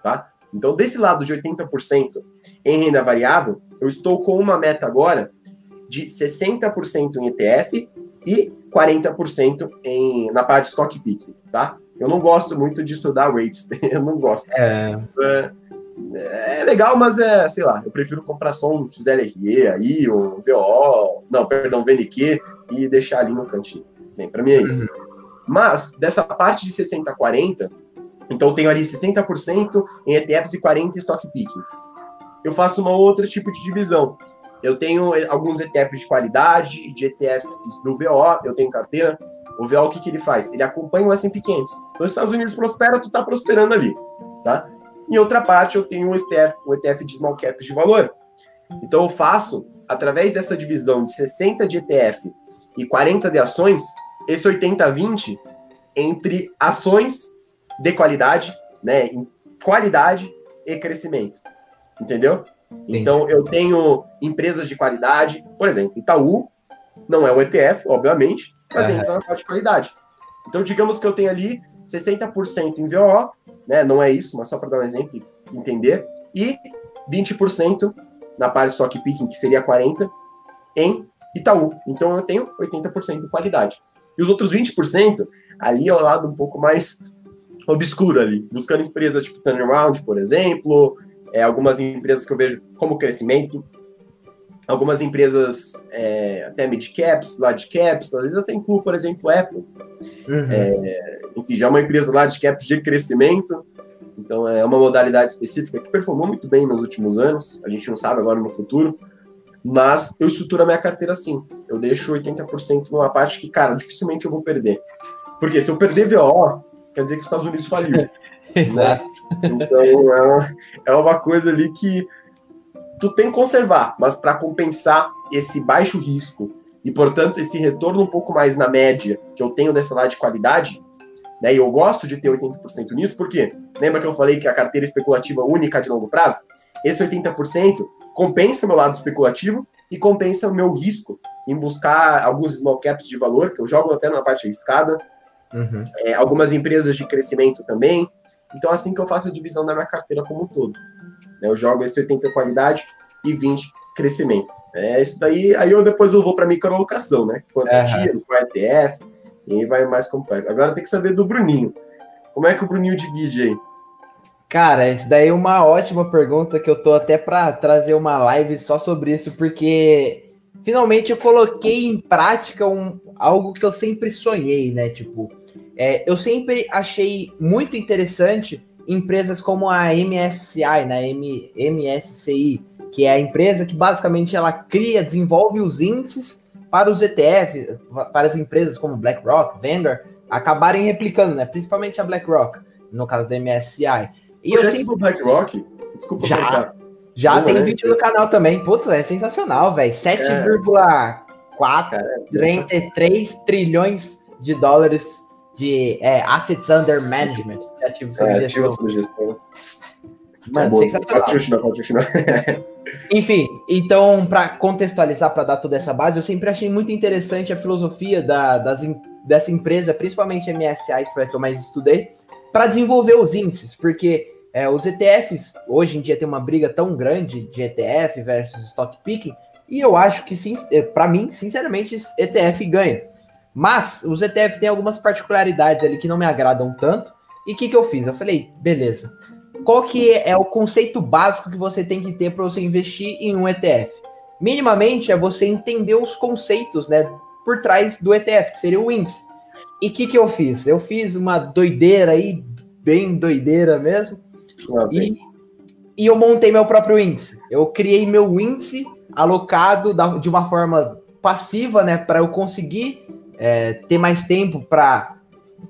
tá? Então, desse lado de 80% em renda variável, eu estou com uma meta agora de 60% em ETF e 40% em, na parte de stock picking, tá? Eu não gosto muito de estudar rates, eu não gosto. É. é. É, legal, mas é, sei lá, eu prefiro comprar só um XLRE aí, um VO, não, perdão, VNQ e deixar ali no cantinho. Bem, para mim é isso. Uhum. Mas, dessa parte de 60 a 40, então eu tenho ali 60% em ETFs e 40% em stock picking. Eu faço uma outra tipo de divisão. Eu tenho eh, alguns ETFs de qualidade, de ETFs do VO, eu tenho carteira O VO, o que, que ele faz? Ele acompanha o S&P 500. Então, os Estados Unidos prospera, tu tá prosperando ali, tá? Em outra parte, eu tenho um ETF, um ETF de small cap de valor. Então, eu faço, através dessa divisão de 60 de ETF e 40 de ações, esse 80-20 entre ações de qualidade, né, em qualidade e crescimento. Entendeu? Entendi. Então, eu tenho empresas de qualidade, por exemplo, Itaú, não é o ETF, obviamente, mas uhum. entra na parte de qualidade. Então, digamos que eu tenho ali 60% em VO, né? Não é isso, mas só para dar um exemplo e entender, e 20% na parte stock picking, que seria 40 em Itaú. Então eu tenho 80% de qualidade. E os outros 20% ali é o lado um pouco mais obscuro ali, buscando empresas tipo Turnaround, por exemplo, é, algumas empresas que eu vejo como crescimento, algumas empresas é, até mid-caps, large caps, às vezes até incluo, por exemplo, Apple. Uhum. É, enfim, já é uma empresa large caps de crescimento, então é uma modalidade específica que performou muito bem nos últimos anos, a gente não sabe agora no futuro, mas eu estruturo a minha carteira assim, eu deixo 80% numa parte que, cara, dificilmente eu vou perder. Porque se eu perder VO, quer dizer que os Estados Unidos faliu. Exato. Né? Então é uma, é uma coisa ali que tu tem que conservar, mas para compensar esse baixo risco e, portanto, esse retorno um pouco mais na média que eu tenho dessa lado de qualidade, né? E eu gosto de ter 80% nisso, porque lembra que eu falei que a carteira especulativa única de longo prazo? Esse 80% compensa meu lado especulativo e compensa o meu risco em buscar alguns small caps de valor, que eu jogo até na parte arriscada, uhum. é, algumas empresas de crescimento também. Então, assim que eu faço a divisão da minha carteira como um todo. Né? Eu jogo esse 80 qualidade e 20 crescimento. É isso daí, aí eu depois eu vou para microalocação, né? Quanto uhum. tiro, qual ETF, e vai mais complexo. Agora tem que saber do Bruninho. Como é que o Bruninho divide aí? Cara, isso daí é uma ótima pergunta que eu tô até para trazer uma live só sobre isso, porque finalmente eu coloquei em prática um, algo que eu sempre sonhei, né? Tipo, é, eu sempre achei muito interessante empresas como a MSCI, né? M, MSCI, que é a empresa que basicamente ela cria, desenvolve os índices para os ETFs, para as empresas como BlackRock, Vanguard, acabarem replicando, né? Principalmente a BlackRock, no caso da MSCI. E eu, eu sempre... BlackRock? Desculpa já. Já tem é, vídeo no canal também. Putz, é sensacional, velho. 7,43 é. trilhões de dólares de é, assets under management, de ativos sob é, gestão. Ativos gestão. Mano, sensacional. Enfim, então, para contextualizar, para dar toda essa base, eu sempre achei muito interessante a filosofia da, das, dessa empresa, principalmente a MSI, que foi a que eu mais estudei, para desenvolver os índices, porque é, os ETFs, hoje em dia, tem uma briga tão grande de ETF versus stock picking, e eu acho que, é, para mim, sinceramente, ETF ganha. Mas os ETFs têm algumas particularidades ali que não me agradam tanto. E o que, que eu fiz? Eu falei, beleza. Qual que é o conceito básico que você tem que ter para você investir em um ETF? Minimamente é você entender os conceitos, né, por trás do ETF, que seria o índice. E o que, que eu fiz? Eu fiz uma doideira aí, bem doideira mesmo. E, e eu montei meu próprio índice. Eu criei meu índice alocado da, de uma forma passiva, né, para eu conseguir é, ter mais tempo para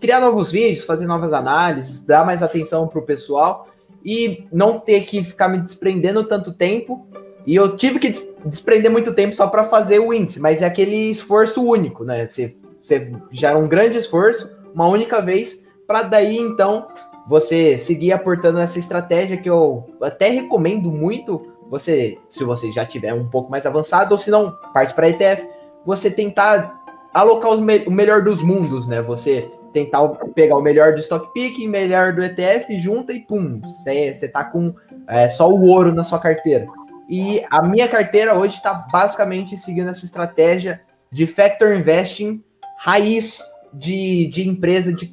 criar novos vídeos, fazer novas análises, dar mais atenção para o pessoal e não ter que ficar me desprendendo tanto tempo. E eu tive que desprender muito tempo só para fazer o índice, mas é aquele esforço único, né? Você, você já é um grande esforço, uma única vez, para daí então você seguir aportando essa estratégia que eu até recomendo muito. Você, se você já tiver um pouco mais avançado, ou se não, parte para ETF, você tentar alocar me o melhor dos mundos, né? Você tentar pegar o melhor do stock picking, melhor do ETF, junta e pum, você tá com é, só o ouro na sua carteira. E a minha carteira hoje está basicamente seguindo essa estratégia de factor investing raiz de, de empresa de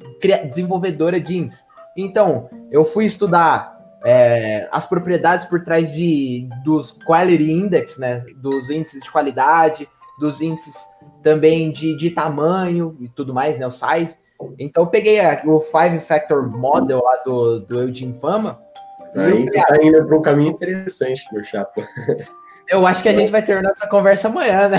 desenvolvedora de índice. Então, eu fui estudar é, as propriedades por trás de, dos quality index, né, dos índices de qualidade, dos índices também de, de tamanho e tudo mais, né? O size. Então eu peguei a, o Five Factor Model lá do, do Eugene Fama. Aí tu tá indo para um caminho interessante, meu chato. Eu acho que a gente vai ter nossa conversa amanhã, né?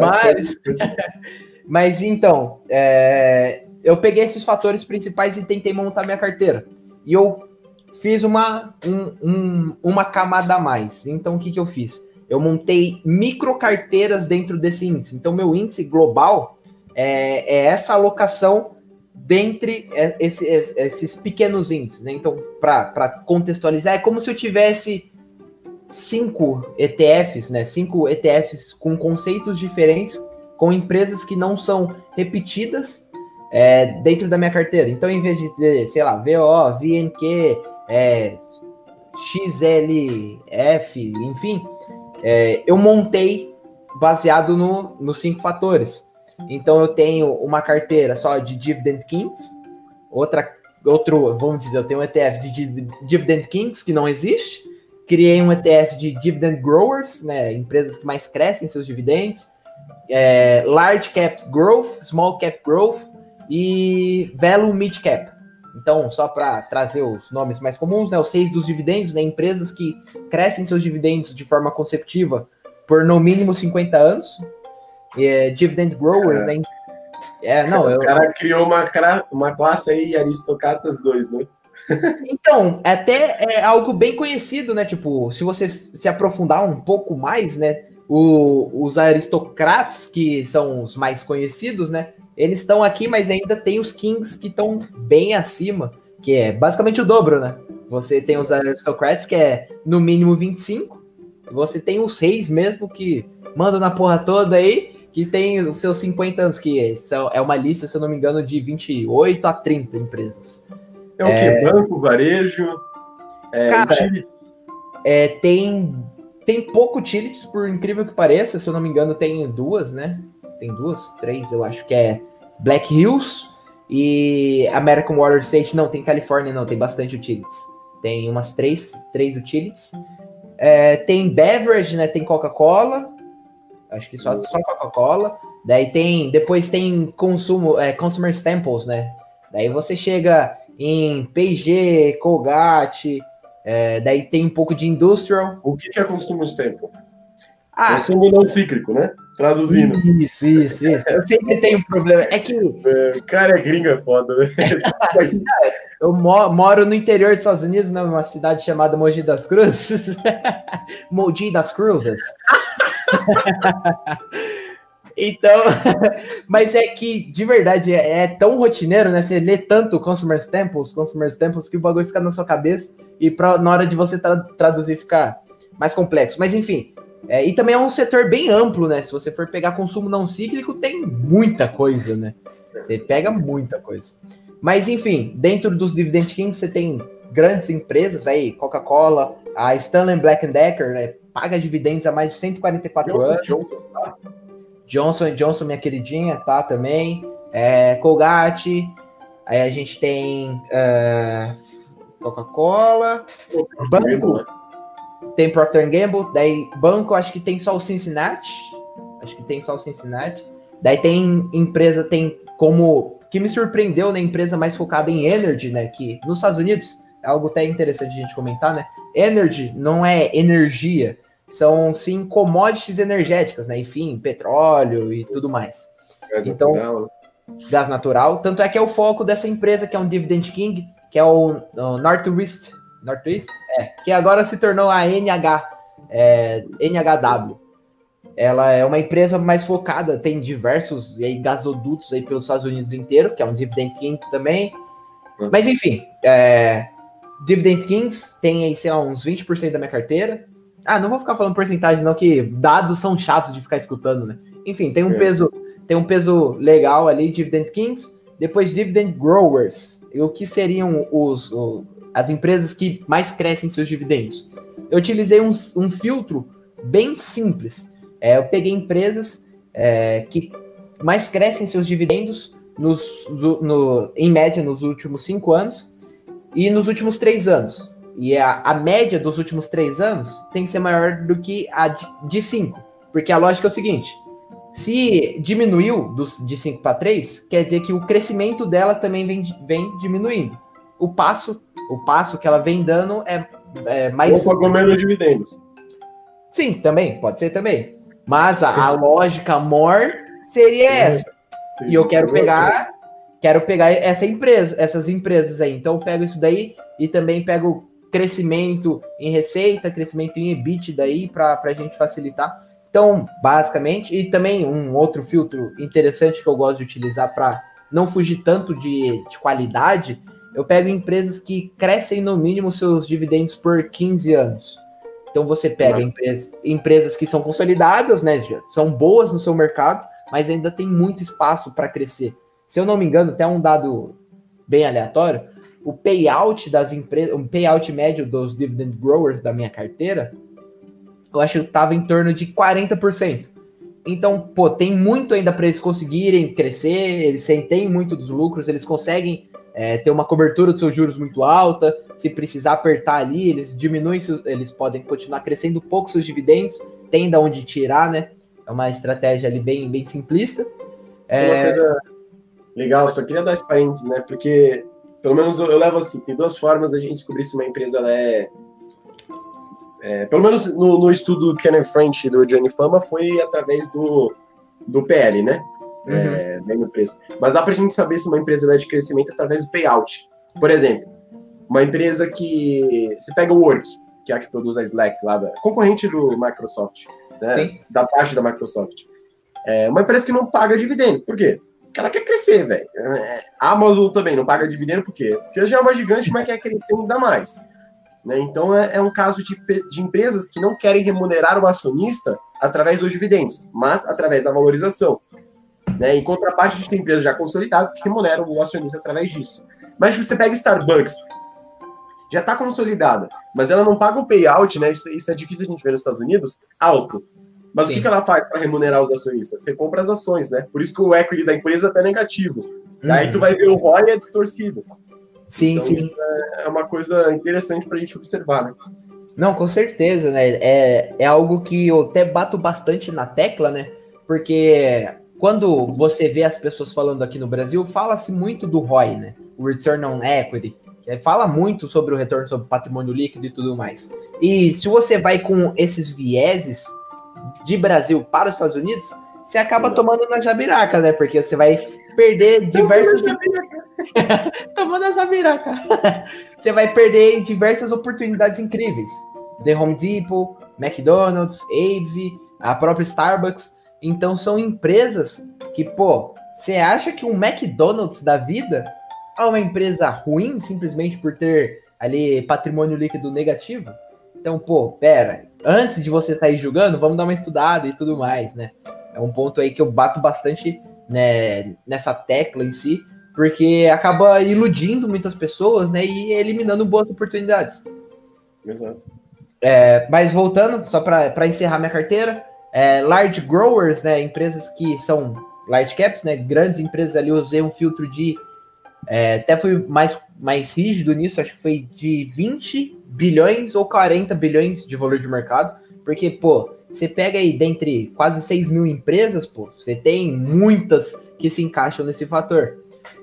Mas Mas então, é, eu peguei esses fatores principais e tentei montar minha carteira. E eu fiz uma, um, um, uma camada a mais. Então, o que, que eu fiz? Eu montei micro carteiras dentro desse índice. Então, meu índice global é, é essa alocação dentre esse, esses pequenos índices. Né? Então, para contextualizar, é como se eu tivesse cinco ETFs, né? Cinco ETFs com conceitos diferentes, com empresas que não são repetidas é, dentro da minha carteira. Então, em vez de ter, sei lá, VO, VNQ, é, XLF, enfim, é, eu montei baseado no, nos cinco fatores. Então, eu tenho uma carteira só de Dividend Kings, outra, outro, vamos dizer, eu tenho um ETF de Dividend Kings que não existe, criei um ETF de Dividend Growers, né, empresas que mais crescem seus dividendos, é, Large Cap Growth, Small Cap Growth e Value Mid Cap. Então, só para trazer os nomes mais comuns, né, os seis dos dividendos, né, empresas que crescem seus dividendos de forma consecutiva por no mínimo 50 anos, é, Dividend Growers, é. né, é, não, o eu... cara criou uma, uma classe aí, Aristocatas 2, né? Então, até é algo bem conhecido, né? Tipo, se você se aprofundar um pouco mais, né? O, os aristocratas, que são os mais conhecidos, né? Eles estão aqui, mas ainda tem os kings que estão bem acima, que é basicamente o dobro, né? Você tem os aristocratas, que é no mínimo 25, e você tem os reis mesmo, que mandam na porra toda aí, que tem os seus 50 anos, que são, é uma lista, se eu não me engano, de 28 a 30 empresas. É o é... que? Banco, varejo? É, Cara, é, tem, tem pouco utilities, por incrível que pareça. Se eu não me engano, tem duas, né? Tem duas, três, eu acho que é Black Hills e American Water State. Não, tem Califórnia, não, tem bastante utilities. Tem umas três, três utilities. É, tem beverage, né? Tem Coca-Cola. Acho que só, só Coca-Cola. Daí tem. Depois tem consumo, é, consumer staples, né? Daí você chega em P&G, Colgate, é, daí tem um pouco de industrial. O que é consumo tempo? Ah, consumo não cíclico, né? Traduzindo. Isso, isso, isso. Eu sempre tenho um problema. É que. É, cara, é gringa é foda, né? Eu moro no interior dos Estados Unidos, né, numa cidade chamada Mogi das Cruzes. Mogi das Cruzes. Então, mas é que, de verdade, é, é, tão rotineiro, né? Você lê tanto Consumer Staples, Consumer Staples, que o bagulho fica na sua cabeça e pra, na hora de você tra traduzir fica mais complexo. Mas enfim, é, e também é um setor bem amplo, né? Se você for pegar consumo não cíclico, tem muita coisa, né? Você pega muita coisa. Mas enfim, dentro dos Dividend Kings você tem grandes empresas aí, Coca-Cola, a Stanley Black Decker, né? Paga dividendos há mais de 144 anos. Johnson, tá? Johnson Johnson, minha queridinha, tá também. É, Colgate. Aí a gente tem uh, Coca-Cola. Banco. Tem Procter Gamble. Daí banco, acho que tem só o Cincinnati. Acho que tem só o Cincinnati. Daí tem empresa, tem como. Que me surpreendeu, né? Empresa mais focada em energy, né? Que nos Estados Unidos é algo até interessante a gente comentar, né? Energy não é energia são sim commodities energéticas, né? Enfim, petróleo e tudo mais. Gás então, natural. Né? gás natural. Tanto é que é o foco dessa empresa, que é um Dividend King, que é o, o Northwest, Northwest? É, que agora se tornou a NH, é, NHW. Ela é uma empresa mais focada, tem diversos aí, gasodutos aí pelos Estados Unidos inteiro, que é um Dividend King também. Uhum. Mas enfim, é, Dividend Kings tem aí, sei lá, uns 20% da minha carteira. Ah, não vou ficar falando porcentagem, não, que dados são chatos de ficar escutando, né? Enfim, tem um é. peso, tem um peso legal ali, Dividend Kings, depois Dividend Growers. E o que seriam os, os, as empresas que mais crescem seus dividendos? Eu utilizei um, um filtro bem simples. É, eu peguei empresas é, que mais crescem seus dividendos nos, no, em média nos últimos cinco anos e nos últimos três anos. E a, a média dos últimos três anos tem que ser maior do que a de cinco. Porque a lógica é o seguinte: se diminuiu dos, de 5 para 3, quer dizer que o crescimento dela também vem, vem diminuindo. O passo, o passo que ela vem dando é, é mais. Ou pagou menos dividendos. Sim, também, pode ser também. Mas a, a lógica maior seria essa. E eu quero pegar, quero pegar essa empresa, essas empresas aí. Então eu pego isso daí e também pego crescimento em receita, crescimento em EBIT daí para a gente facilitar. Então, basicamente, e também um outro filtro interessante que eu gosto de utilizar para não fugir tanto de, de qualidade, eu pego empresas que crescem no mínimo seus dividendos por 15 anos. Então você pega empresas, empresas que são consolidadas, né? São boas no seu mercado, mas ainda tem muito espaço para crescer. Se eu não me engano, até um dado bem aleatório, o payout das empresas, o payout médio dos dividend growers da minha carteira, eu acho que estava em torno de 40%. Então, pô, tem muito ainda para eles conseguirem crescer, eles têm muito dos lucros, eles conseguem é, ter uma cobertura dos seus juros muito alta, se precisar apertar ali, eles diminuem, eles podem continuar crescendo pouco seus dividendos, tem da onde tirar, né? É uma estratégia ali bem, bem simplista. é uma coisa legal, só queria dar esse parênteses, né? Porque, pelo menos eu, eu levo assim, tem duas formas da gente descobrir se uma empresa é é, pelo menos no, no estudo Ken French do Johnny Fama foi através do, do PL, né? Uhum. É, preço. Mas dá para a gente saber se uma empresa é de crescimento através do payout. Por exemplo, uma empresa que. Você pega o Work, que é a que produz a Slack lá, da, concorrente do Microsoft, né? Sim. Da parte da Microsoft. É uma empresa que não paga dividendo. Por quê? Porque ela quer crescer, velho. É, a Amazon também não paga dividendo, por quê? Porque já é uma gigante, mas quer crescer ainda mais. Né? Então, é, é, um caso de, de empresas que não querem remunerar o acionista através dos dividendos, mas através da valorização. Né? Em contraparte, a gente tem empresas já consolidadas que remuneram o acionista através disso. Mas você pega Starbucks, já está consolidada, mas ela não paga o payout, né? Isso, isso, é difícil a gente ver nos Estados Unidos, alto. Mas Sim. o que, que ela faz para remunerar os acionistas? Você compra as ações, né? Por isso que o equity da empresa está negativo. Uhum. Aí tu vai ver o ROI é distorcido. Sim, então, sim. Isso é uma coisa interessante para a gente observar, né? Não, com certeza, né? É, é algo que eu até bato bastante na tecla, né? Porque quando você vê as pessoas falando aqui no Brasil, fala-se muito do ROI, né? O Return on Equity. Fala muito sobre o retorno sobre patrimônio líquido e tudo mais. E se você vai com esses vieses de Brasil para os Estados Unidos, você acaba tomando na jabiraca, né? Porque você vai perder diversos. Tomando essa miraca. Você vai perder diversas oportunidades incríveis. The Home Depot, McDonald's, Ave, a própria Starbucks. Então são empresas que, pô, você acha que um McDonald's da vida é uma empresa ruim simplesmente por ter ali patrimônio líquido negativo? Então, pô, pera, antes de você sair julgando, vamos dar uma estudada e tudo mais, né? É um ponto aí que eu bato bastante né, nessa tecla em si, porque acaba iludindo muitas pessoas, né, e eliminando boas oportunidades. Exato. É, mas voltando, só para encerrar minha carteira, é, large growers, né, empresas que são large caps, né, grandes empresas ali, usei um filtro de, é, até fui mais, mais rígido nisso, acho que foi de 20 bilhões ou 40 bilhões de valor de mercado, porque, pô, você pega aí dentre quase 6 mil empresas, pô, você tem muitas que se encaixam nesse fator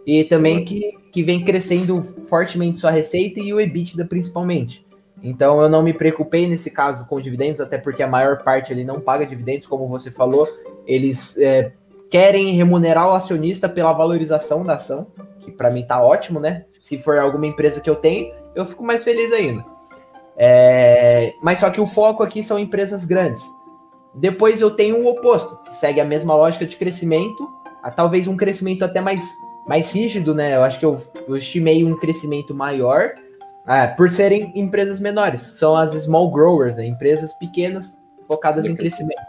e também que, que vem crescendo fortemente sua receita e o EBITDA principalmente. Então eu não me preocupei nesse caso com dividendos, até porque a maior parte ele não paga dividendos, como você falou, eles é, querem remunerar o acionista pela valorização da ação, que para mim tá ótimo, né? Se for alguma empresa que eu tenho, eu fico mais feliz ainda. É, mas só que o foco aqui são empresas grandes. Depois eu tenho o oposto, que segue a mesma lógica de crescimento, a talvez um crescimento até mais mais rígido, né? Eu acho que eu, eu estimei um crescimento maior ah, por serem empresas menores. São as small growers, né? Empresas pequenas focadas em crescimento.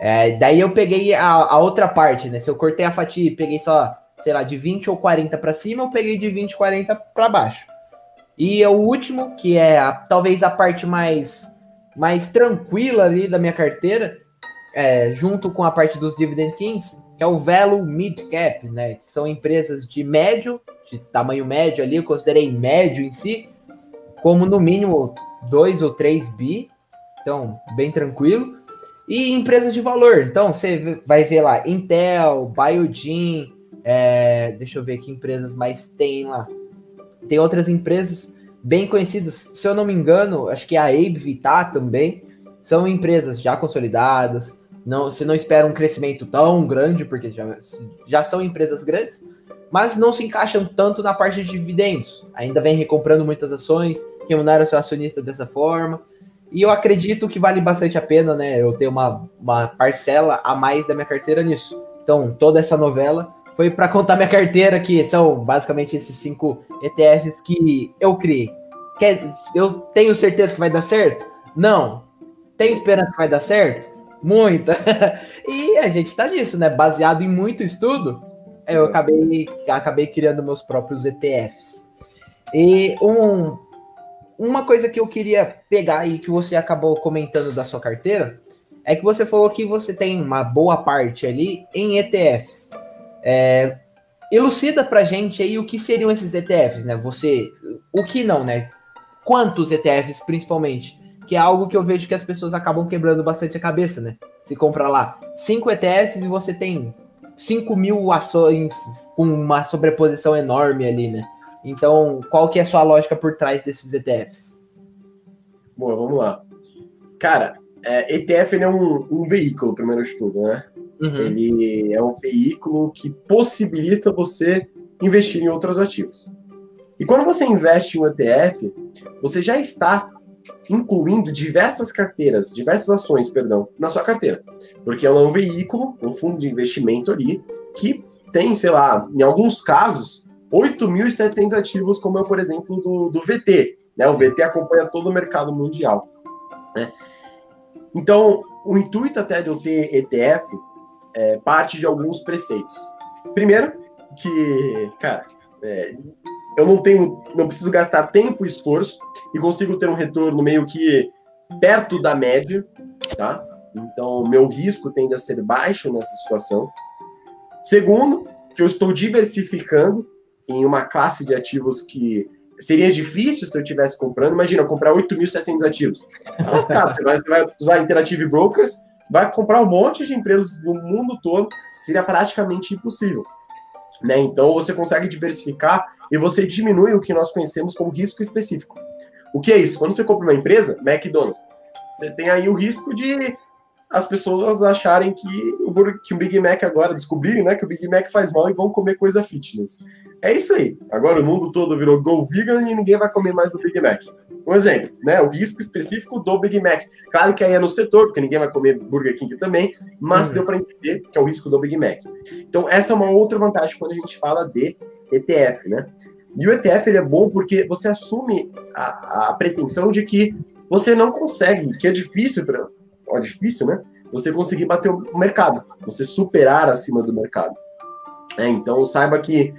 É, daí eu peguei a, a, outra parte, né? Se eu cortei a fatia e peguei só, sei lá, de 20 ou 40 para cima, eu peguei de 20 40 para baixo. E o último, que é a, talvez a parte mais, mais tranquila ali da minha carteira, é, junto com a parte dos Dividend Kings, que é o Velo Mid Cap, né? Que são empresas de médio, de tamanho médio ali, eu considerei médio em si, como no mínimo 2 ou 3 bi, então bem tranquilo. E empresas de valor, então você vai ver lá Intel, Biogen, é, deixa eu ver que empresas mais tem lá. Tem outras empresas bem conhecidas, se eu não me engano, acho que a Abe Vitar também, são empresas já consolidadas, Não, você não espera um crescimento tão grande, porque já, já são empresas grandes, mas não se encaixam tanto na parte de dividendos. Ainda vem recomprando muitas ações, remunera seu acionista dessa forma. E eu acredito que vale bastante a pena, né? Eu ter uma, uma parcela a mais da minha carteira nisso. Então, toda essa novela foi para contar minha carteira, que são basicamente esses cinco ETFs que eu criei. Quer, eu tenho certeza que vai dar certo? Não. Tenho esperança que vai dar certo? Muita. e a gente tá nisso, né? Baseado em muito estudo, eu acabei, acabei criando meus próprios ETFs. E um, uma coisa que eu queria pegar e que você acabou comentando da sua carteira é que você falou que você tem uma boa parte ali em ETFs. É, elucida pra gente aí o que seriam esses ETFs, né? Você. O que não, né? Quantos ETFs, principalmente? Que é algo que eu vejo que as pessoas acabam quebrando bastante a cabeça, né? Se compra lá cinco ETFs e você tem 5 mil ações com uma sobreposição enorme ali, né? Então, qual que é a sua lógica por trás desses ETFs? Boa, vamos lá. Cara, é, ETF é um, um, veículo, primeiro de tudo, né? Uhum. Ele é um veículo que possibilita você investir em outros ativos. E quando você investe em um ETF, você já está incluindo diversas carteiras, diversas ações, perdão, na sua carteira. Porque ela é um veículo, um fundo de investimento ali, que tem, sei lá, em alguns casos, 8.700 ativos, como é, por exemplo, do, do VT. Né? O VT acompanha todo o mercado mundial. Né? Então, o intuito até de eu ter ETF é, parte de alguns preceitos. Primeiro, que, cara, é, eu não tenho, não preciso gastar tempo e esforço e consigo ter um retorno meio que perto da média, tá? Então, meu risco tende a ser baixo nessa situação. Segundo, que eu estou diversificando em uma classe de ativos que seria difícil se eu estivesse comprando. Imagina, comprar 8.700 ativos. Mas, cara, você vai, você vai usar Interactive Brokers, vai comprar um monte de empresas do mundo todo, seria praticamente impossível. Né? Então, você consegue diversificar e você diminui o que nós conhecemos como risco específico. O que é isso? Quando você compra uma empresa, McDonald's, você tem aí o risco de as pessoas acharem que o, que o Big Mac agora, descobrirem né, que o Big Mac faz mal e vão comer coisa fitness. É isso aí. Agora o mundo todo virou Go Vegan e ninguém vai comer mais o Big Mac. Um exemplo, né? O risco específico do Big Mac. Claro que aí é no setor, porque ninguém vai comer Burger King também, mas uhum. deu para entender que é o risco do Big Mac. Então, essa é uma outra vantagem quando a gente fala de ETF, né? E o ETF ele é bom porque você assume a, a pretensão de que você não consegue, que é difícil, pra, ó, difícil, né? Você conseguir bater o mercado, você superar acima do mercado. É, então saiba que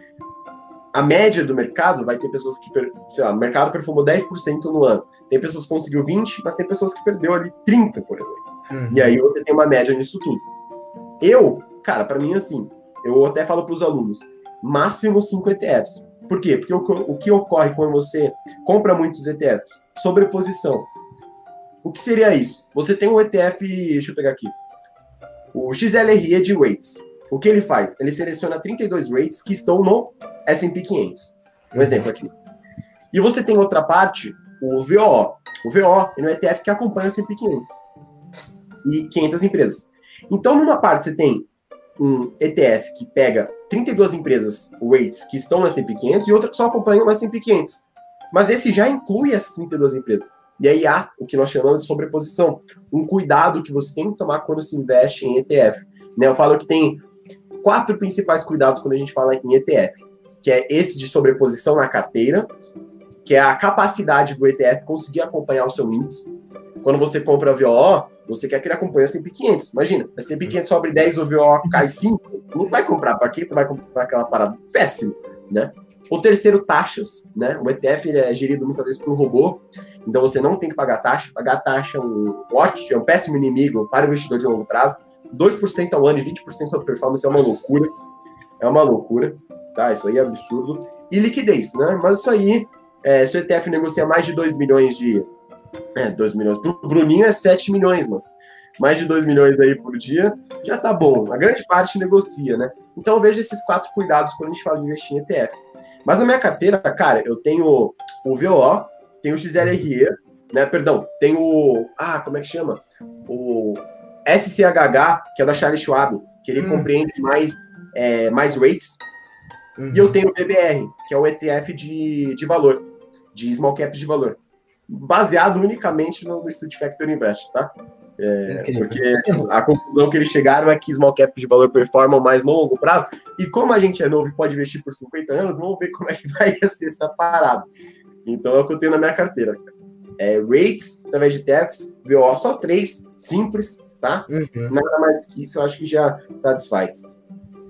a média do mercado vai ter pessoas que, sei lá, o mercado performou 10% no ano. Tem pessoas que conseguiu 20, mas tem pessoas que perdeu ali 30, por exemplo. Uhum. E aí você tem uma média nisso tudo. Eu, cara, para mim assim, eu até falo para os alunos, máximo 5 ETFs. Por quê? Porque o, o que ocorre quando você compra muitos ETFs? Sobreposição. O que seria isso? Você tem um ETF, deixa eu pegar aqui, o XLRE de Weights. O que ele faz? Ele seleciona 32 rates que estão no S&P 500. Um exemplo aqui. E você tem outra parte, o VO. O VO é um ETF que acompanha o S&P 500. E 500 empresas. Então, numa parte você tem um ETF que pega 32 empresas, rates, que estão no S&P 500 e outra que só acompanha o S&P 500. Mas esse já inclui essas 32 empresas. E aí há o que nós chamamos de sobreposição. Um cuidado que você tem que tomar quando se investe em ETF. Né? Eu falo que tem quatro principais cuidados quando a gente fala em ETF, que é esse de sobreposição na carteira, que é a capacidade do ETF conseguir acompanhar o seu índice. Quando você compra a VO, você quer que ele acompanhe a S&P 500. Imagina, a S&P 500 sobe 10, o VO cai 5, não vai comprar. Para que tu vai comprar aquela parada? Péssimo, né? O terceiro, taxas, né? O ETF é gerido muitas vezes por um robô, então você não tem que pagar taxa. Pagar taxa é um ótimo, é um péssimo inimigo para o investidor de longo prazo. 2% ao ano e 20% sobre performance é uma loucura. É uma loucura, tá? Isso aí é absurdo. E liquidez, né? Mas isso aí, é, se o ETF negocia mais de 2 milhões de. É, 2 milhões. Pro Bruninho é 7 milhões, mas mais de 2 milhões aí por dia já tá bom. A grande parte negocia, né? Então eu vejo esses quatro cuidados quando a gente fala de investir em ETF. Mas na minha carteira, cara, eu tenho o VO, tenho o XLRE, né? Perdão, tenho o. Ah, como é que chama? O SCHH, que é da Charles Schwab, que ele hum. compreende mais, é, mais rates. Uhum. E eu tenho o DBR, que é o ETF de, de valor, de small caps de valor, baseado unicamente no, no Institute Factor Invest, tá? É, porque a conclusão que eles chegaram é que small cap de valor performam mais no longo prazo. E como a gente é novo e pode investir por 50 anos, vamos ver como é que vai ser essa parada. Então é o que eu tenho na minha carteira. É, rates, através de TEFs, VO, só três, simples, tá? Uhum. Nada mais que isso, eu acho que já satisfaz.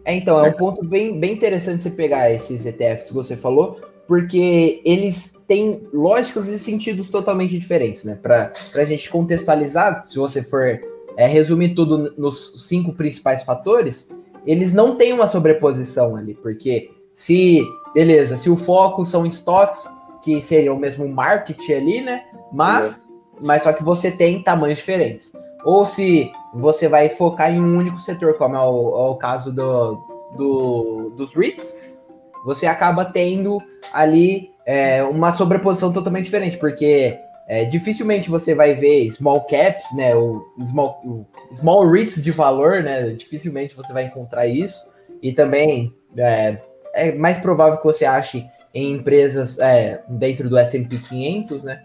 É, então, é um ponto bem, bem interessante você pegar esses ETFs que você falou, porque eles têm lógicas e sentidos totalmente diferentes, né? Para a gente contextualizar, se você for é, resumir tudo nos cinco principais fatores, eles não têm uma sobreposição ali, porque se, beleza, se o foco são estoques, que seria o mesmo market ali, né? Mas, mas só que você tem tamanhos diferentes. Ou se você vai focar em um único setor, como é o, é o caso do, do, dos REITs, você acaba tendo ali é, uma sobreposição totalmente diferente, porque é, dificilmente você vai ver small caps, né, o small, o small REITs de valor, né, dificilmente você vai encontrar isso, e também é, é mais provável que você ache em empresas é, dentro do S&P 500, né,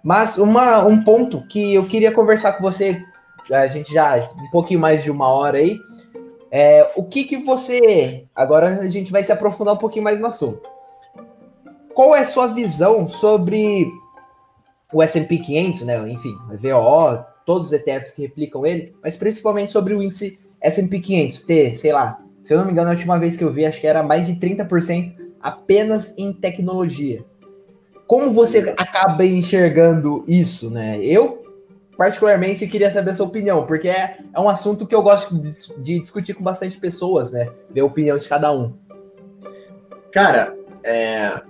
mas uma, um ponto que eu queria conversar com você, a gente já um pouquinho mais de uma hora aí, é, o que que você. Agora a gente vai se aprofundar um pouquinho mais no assunto. Qual é a sua visão sobre o SP 500, né? Enfim, VOO, todos os ETFs que replicam ele, mas principalmente sobre o índice SP 500 ter, sei lá, se eu não me engano, a última vez que eu vi, acho que era mais de 30% apenas em tecnologia. Como você acaba enxergando isso, né? Eu particularmente queria saber a sua opinião, porque é, é um assunto que eu gosto de, de, discutir com bastante pessoas, né? Ver a opinião de cada um. Cara, é,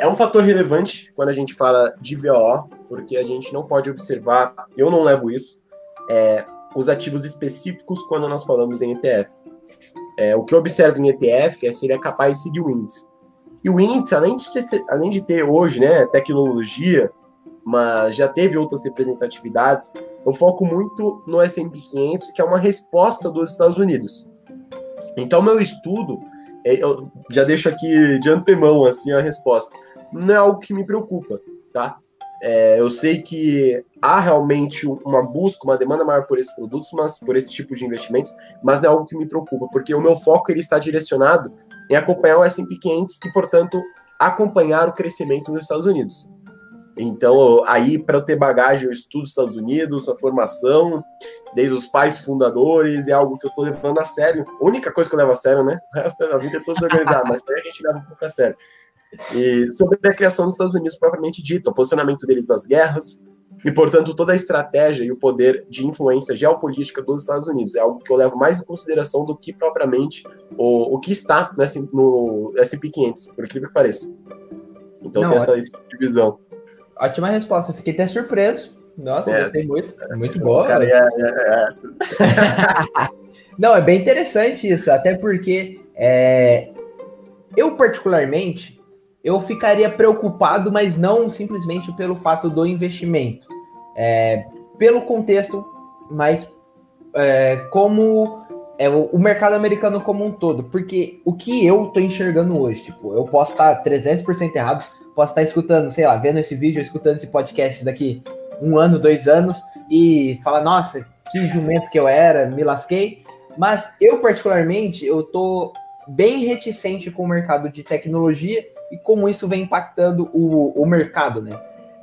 é um fator relevante quando a gente fala de VO, porque a gente não pode observar, eu não levo isso, é, os ativos específicos quando nós falamos em ETF. É, o que eu observo em ETF é se ele é capaz de seguir o índice. E o índice, além de ter, além de ter hoje né, tecnologia, mas já teve outras representatividades, eu foco muito no S&P 500, que é uma resposta dos Estados Unidos. Então, meu estudo, é, eu já deixo aqui de antemão assim a resposta, não é algo que me preocupa, tá? É, eu sei que há realmente uma busca, uma demanda maior por esses produtos, mas por esse tipo de investimentos, mas não é algo que me preocupa, porque o meu foco ele está direcionado em acompanhar o S&P 500 e, portanto, acompanhar o crescimento nos Estados Unidos. Então, aí, para eu ter bagagem, eu estudo os Estados Unidos, a formação, desde os pais fundadores, é algo que eu estou levando a sério. A única coisa que eu levo a sério, né? O resto da vida é todo desorganizado, mas aí a gente leva um pouco a sério. E sobre a criação dos Estados Unidos propriamente dito, o posicionamento deles nas guerras, e, portanto, toda a estratégia e o poder de influência geopolítica dos Estados Unidos. É algo que eu levo mais em consideração do que propriamente o, o que está no, no SP 500, por incrível que pareça. Então, Não, tem essa, divisão. Ótima resposta, fiquei até surpreso. Nossa, é, gostei muito. É muito boa. Cara, é, é, é. Não, é bem interessante isso, até porque é, eu, particularmente, eu ficaria preocupado, mas não simplesmente pelo fato do investimento. É, pelo contexto, mas é, como é, o, mercado americano como um todo. Porque o que eu tô enxergando hoje, tipo, eu posso estar 300% errado, posso estar escutando, sei lá, vendo esse vídeo, escutando esse podcast daqui um ano, dois anos e falar, nossa, que jumento que eu era, me lasquei. Mas eu, particularmente, eu tô bem reticente com o mercado de tecnologia e como isso vem impactando o, o mercado, né?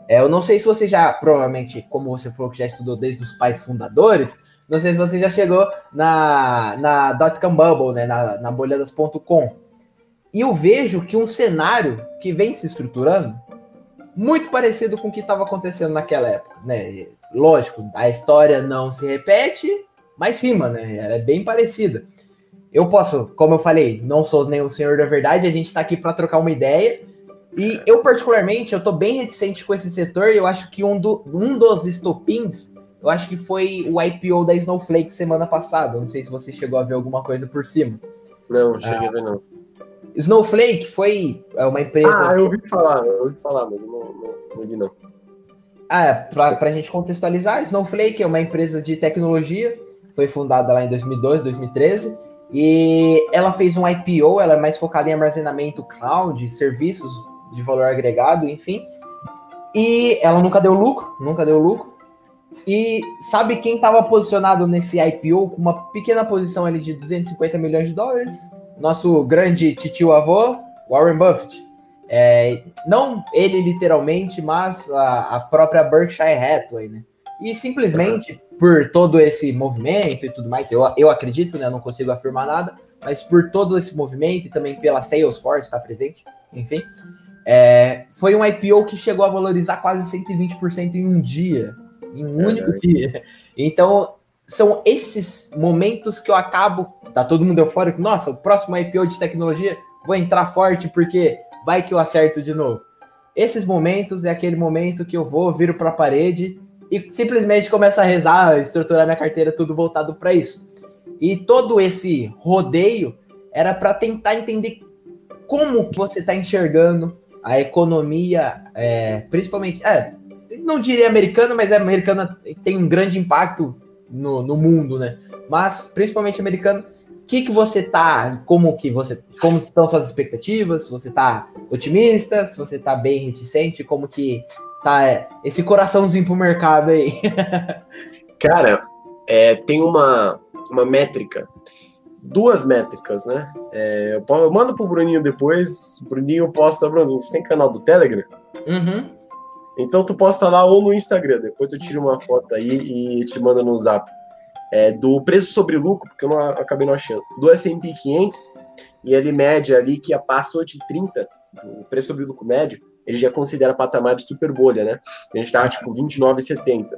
É, eu não sei se você já, provavelmente, como você falou que já estudou desde os pais fundadores, não sei se você já chegou na, na dot-com bubble, né, na, na bolha. E eu vejo que um cenário que vem se estruturando muito parecido com o que estava acontecendo naquela época, né? Lógico, a história não se repete, mas rima, né? Ela é bem parecida. Eu posso, como eu falei, não sou nem o senhor da verdade, a gente está aqui para trocar uma ideia. E eu, particularmente, eu tô bem reticente com esse setor. Eu acho que um, do, um dos estopins, eu acho que foi o IPO da Snowflake semana passada. Não sei se você chegou a ver alguma coisa por cima. Não, cheguei ah, a ver não. Snowflake foi é, uma empresa. Ah, eu ouvi falar, eu ouvi falar, mas não, não, não vi não. Ah, para a gente contextualizar, Snowflake é uma empresa de tecnologia, foi fundada lá em 2002, 2013, e ela fez um IPO, ela é mais focada em armazenamento cloud, serviços de valor agregado, enfim. E ela nunca deu lucro, nunca deu lucro. E sabe quem estava posicionado nesse IPO com uma pequena posição ali de 250 milhões de dólares? Nosso grande titio avô, Warren Buffett. É, não ele literalmente, mas a, a, própria Berkshire Hathaway, né? E simplesmente por todo esse movimento e tudo mais, eu, eu acredito, né? Não consigo afirmar nada, mas por todo esse movimento e também pela Salesforce estar tá presente, enfim, é, foi um IPO que chegou a valorizar quase 120% em um dia, em um é único dia. Então, são esses momentos que eu acabo, tá todo mundo eufórico, nossa, o próximo IPO de tecnologia, vou entrar forte porque vai que eu acerto de novo. Esses momentos é aquele momento que eu vou, viro para a parede e simplesmente começo a rezar, estruturar minha carteira, tudo voltado para isso. E todo esse rodeio era para tentar entender como que você está enxergando a economia, é, principalmente, é, não diria americana, mas é americana tem um grande impacto no, no mundo, né? Mas principalmente americana que que você tá, como que você, como estão suas expectativas? Se você tá otimista, se você tá bem reticente, como que tá esse coraçãozinho pro mercado aí? Cara, é, tem uma, uma métrica, duas métricas, né? É, eu, eu, mando pro Bruninho depois, o Bruninho posta, Bruninho, você tem canal do Telegram? Uhum. Então tu posta lá ou no Instagram, depois tu tira uma foto aí e te manda no zap é, do preço sobre lucro, porque eu não acabei não achando, do S&P 500, e ele mede ali que passou de 30, o preço sobre lucro médio, ele já considera patamar de super bolha, né? A gente tá tipo 29,70.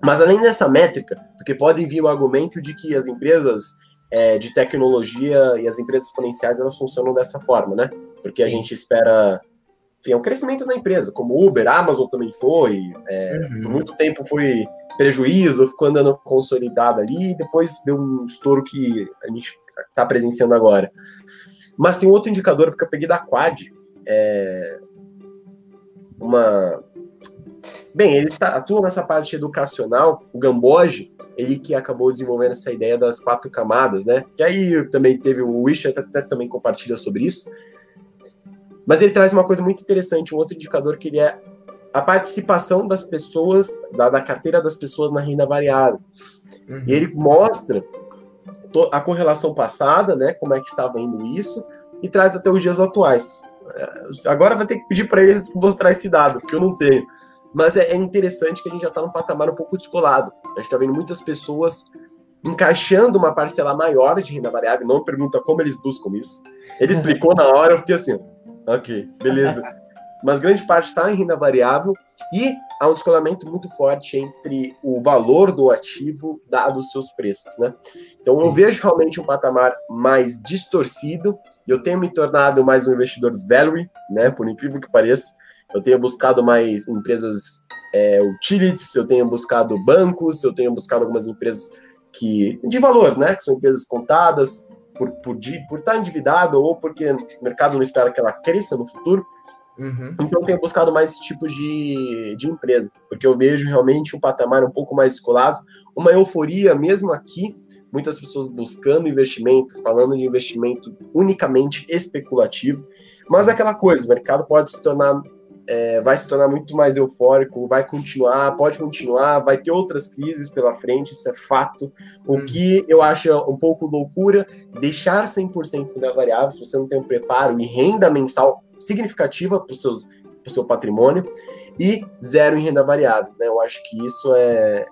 Mas além dessa métrica, porque pode vir o argumento de que as empresas é, de tecnologia e as empresas exponenciais elas funcionam dessa forma, né? Porque a gente espera enfim, é um crescimento da empresa, como Uber, Amazon também foi, é, uhum. por muito tempo foi prejuízo, ficou andando consolidado ali, e depois deu um estouro que a gente está presenciando agora. Mas tem outro indicador, porque eu peguei da Quad, é, uma... Bem, ele tá, atua nessa parte educacional, o Gamboge, ele que acabou desenvolvendo essa ideia das quatro camadas, né? Que aí também teve o Wish, até, até também compartilha sobre isso. Mas ele traz uma coisa muito interessante, um outro indicador que ele é a participação das pessoas, da, da carteira das pessoas na renda variável. Uhum. E ele mostra a correlação passada, né, como é que estava indo isso, e traz até os dias atuais. É, agora vai ter que pedir para eles mostrar esse dado, porque eu não tenho. Mas é, é interessante que a gente já está num patamar um pouco descolado. A gente está vendo muitas pessoas encaixando uma parcela maior de renda variável. Não pergunta como eles buscam isso. Ele explicou na hora, eu fiquei assim, ok, beleza. mas grande parte está em renda variável e há um descolamento muito forte entre o valor do ativo dado os seus preços, né? Então Sim. eu vejo realmente um patamar mais distorcido e eu tenho me tornado mais um investidor value, né? Por incrível que pareça, eu tenho buscado mais empresas é, utilities, eu tenho buscado bancos, eu tenho buscado algumas empresas que de valor, né? Que são empresas contadas por, por, por estar endividado ou porque o mercado não espera que ela cresça no futuro. Uhum. Então, tenho buscado mais esse tipo de, de empresa, porque eu vejo realmente um patamar um pouco mais descolado, uma euforia mesmo aqui, muitas pessoas buscando investimento, falando de investimento unicamente especulativo, mas aquela coisa, o mercado pode se tornar, é, vai se tornar muito mais eufórico, vai continuar, pode continuar, vai ter outras crises pela frente, isso é fato. O uhum. que eu acho um pouco loucura, deixar 100% da variável, se você não tem um preparo e renda mensal significativa para o seu patrimônio e zero em renda variável. Né? Eu acho que isso é.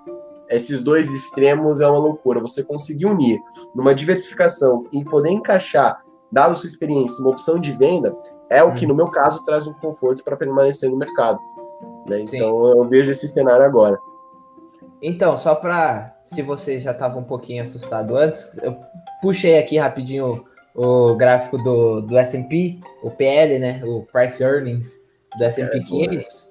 Esses dois extremos é uma loucura. Você conseguir unir numa diversificação e poder encaixar, dado sua experiência, uma opção de venda, é o que, hum. no meu caso, traz um conforto para permanecer no mercado. Né? Então, eu vejo esse cenário agora. Então, só para se você já estava um pouquinho assustado antes, eu puxei aqui rapidinho o gráfico do, do S&P, o PL, né, o Price Earnings do S&P é, 500,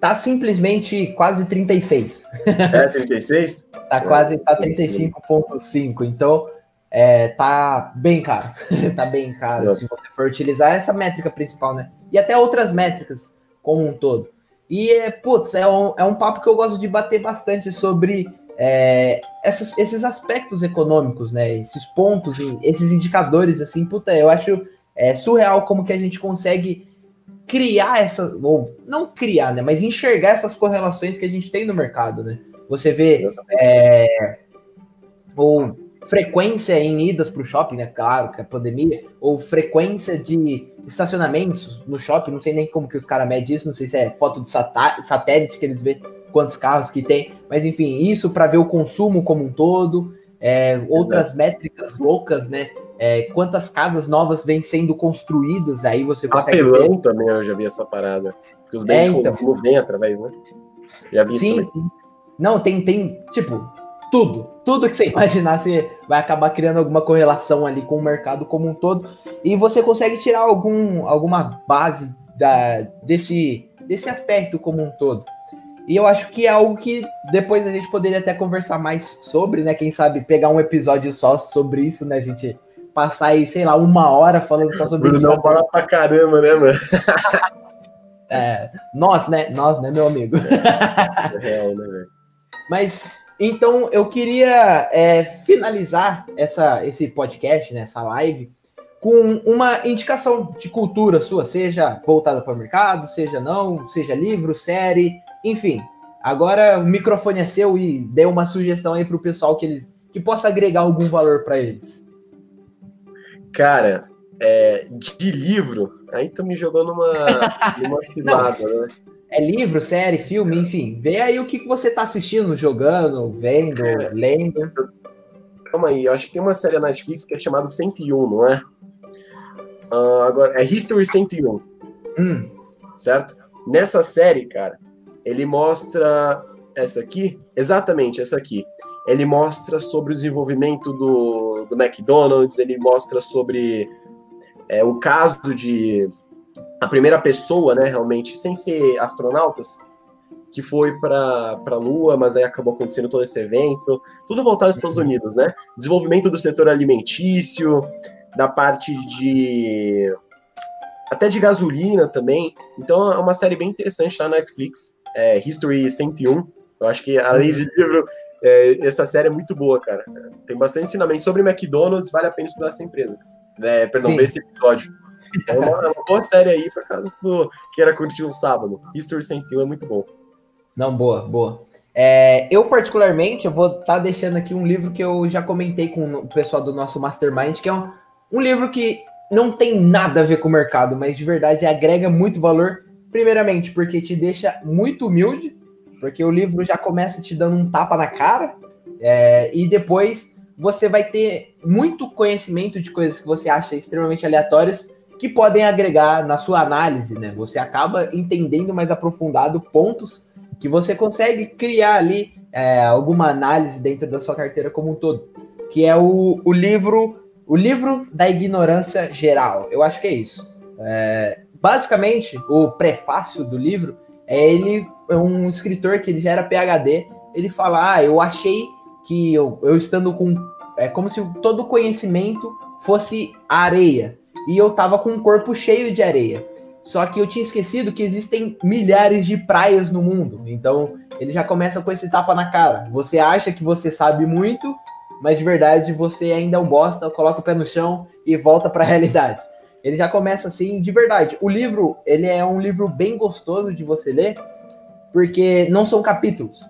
tá simplesmente quase 36. É 36? tá quase, tá 35.5, então é, tá bem caro, tá bem caro se você for utilizar essa métrica principal, né, e até outras métricas como um todo. E, é, putz, é um, é um papo que eu gosto de bater bastante sobre é, essas, esses aspectos econômicos, né? Esses pontos, esses indicadores, assim, puta, eu acho é, surreal como que a gente consegue criar essas, ou não criar, né? Mas enxergar essas correlações que a gente tem no mercado, né? Você vê é, ou frequência em idas para o shopping, né? Claro que é pandemia, ou frequência de estacionamentos no shopping, não sei nem como que os caras medem isso, não sei se é foto de satélite que eles vê quantos carros que tem, mas enfim, isso para ver o consumo como um todo, é, outras métricas loucas, né? É, quantas casas novas vêm sendo construídas, aí você consegue. Apelão ver. também, eu já vi essa parada. Porque os bens é, então. vêm através, né? Já vi sim, sim. Não, tem, tem, tipo, tudo. Tudo que você imaginar, você vai acabar criando alguma correlação ali com o mercado como um todo. E você consegue tirar algum, alguma base da, desse, desse aspecto como um todo. E eu acho que é algo que depois a gente poderia até conversar mais sobre, né? Quem sabe pegar um episódio só sobre isso, né? A gente passar aí, sei lá, uma hora falando só sobre isso. Não fala pra caramba, né, mano? é, nós, né? Nós, né, meu amigo? É real, né, velho? Mas então eu queria é, finalizar essa, esse podcast, né, essa live, com uma indicação de cultura sua, seja voltada para o mercado, seja não, seja livro, série, enfim. Agora o microfone é seu e dê uma sugestão aí para o pessoal que eles que possa agregar algum valor para eles. Cara, é, de livro, aí tu me jogou numa, numa filada, né? É livro, série, filme, enfim. Vê aí o que, você tá assistindo, jogando, vendo, lendo. Calma aí, eu acho que tem uma série na Netflix que é chamada 101, não é? Uh, agora, é History 101. Hum. Certo? Nessa série, cara, ele mostra essa aqui, exatamente essa aqui. Ele mostra sobre o desenvolvimento do, do McDonald's, ele mostra sobre é, o caso de a primeira pessoa, né, realmente, sem ser astronautas, que foi para a Lua, mas aí acabou acontecendo todo esse evento, tudo voltado aos Estados Unidos, né? Desenvolvimento do setor alimentício, da parte de até de gasolina também. Então é uma série bem interessante lá na Netflix, é History 101. Eu acho que além de livro, é, essa série é muito boa, cara. Tem bastante ensinamento sobre McDonald's, vale a pena estudar essa empresa. É, perdão, Sim. ver esse episódio. É uma, é uma boa série aí, por caso tu queira curtir um sábado. History 101 é muito bom. Não, boa, boa. É, eu, particularmente, eu vou estar tá deixando aqui um livro que eu já comentei com o pessoal do nosso Mastermind, que é um, um livro que não tem nada a ver com o mercado, mas de verdade agrega muito valor. Primeiramente, porque te deixa muito humilde, porque o livro já começa te dando um tapa na cara, é, e depois você vai ter muito conhecimento de coisas que você acha extremamente aleatórias que podem agregar na sua análise, né? Você acaba entendendo mais aprofundado pontos que você consegue criar ali é, alguma análise dentro da sua carteira como um todo, que é o, o livro o livro da ignorância geral. Eu acho que é isso. É, basicamente, o prefácio do livro é ele é um escritor que ele já era PhD. Ele fala: Ah, eu achei que eu, eu estando com é como se todo conhecimento fosse areia e eu tava com um corpo cheio de areia. Só que eu tinha esquecido que existem milhares de praias no mundo. Então, ele já começa com esse tapa na cara. Você acha que você sabe muito, mas de verdade você ainda é um bosta, coloca o pé no chão e volta para a realidade. Ele já começa assim, de verdade. O livro, ele é um livro bem gostoso de você ler, porque não são capítulos.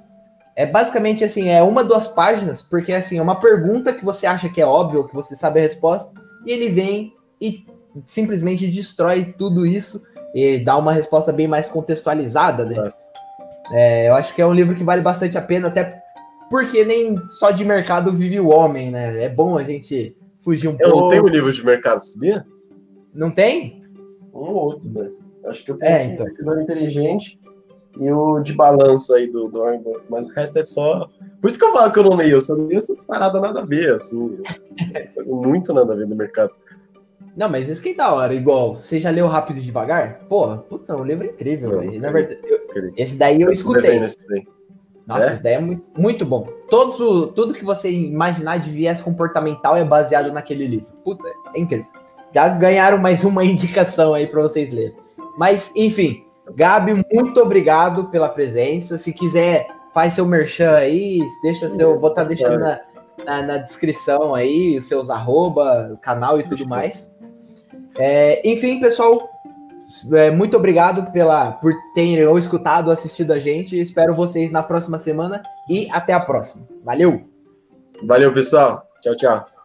É basicamente assim, é uma, duas páginas, porque assim, é uma pergunta que você acha que é óbvio, que você sabe a resposta, e ele vem e simplesmente destrói tudo isso e dá uma resposta bem mais contextualizada, né? É, eu acho que é um livro que vale bastante a pena, até porque nem só de mercado vive o homem, né? É bom a gente fugir um eu pouco. Eu não tenho livro de mercado, sabia? Não tem? Um ou outro, né? Acho que eu tenho é, então. o inteligente e o de balanço aí do, do mas o resto é só. Por isso que eu falo que eu não leio, eu só leio essas paradas nada a ver, assim. muito nada a ver no mercado. Não, mas isso que é da hora, igual, você já leu Rápido e Devagar? Porra, puta, um livro incrível, velho. Na verdade, eu, esse daí eu, eu escutei. Nossa, é? esse daí é muito, muito bom. Todos o, tudo que você imaginar de viés comportamental é baseado naquele livro. Puta, é incrível. Já ganharam mais uma indicação aí para vocês lerem. Mas, enfim, Gabi, muito obrigado pela presença. Se quiser, faz seu merchan aí, deixa seu. Vou estar tá deixando na, na, na, descrição aí os seus arroba, canal e tudo mais. É, enfim, pessoal, é, muito obrigado pela, por terem ou escutado ou assistido a gente. Espero vocês na próxima semana e até a próxima. Valeu! Valeu, pessoal. Tchau, tchau.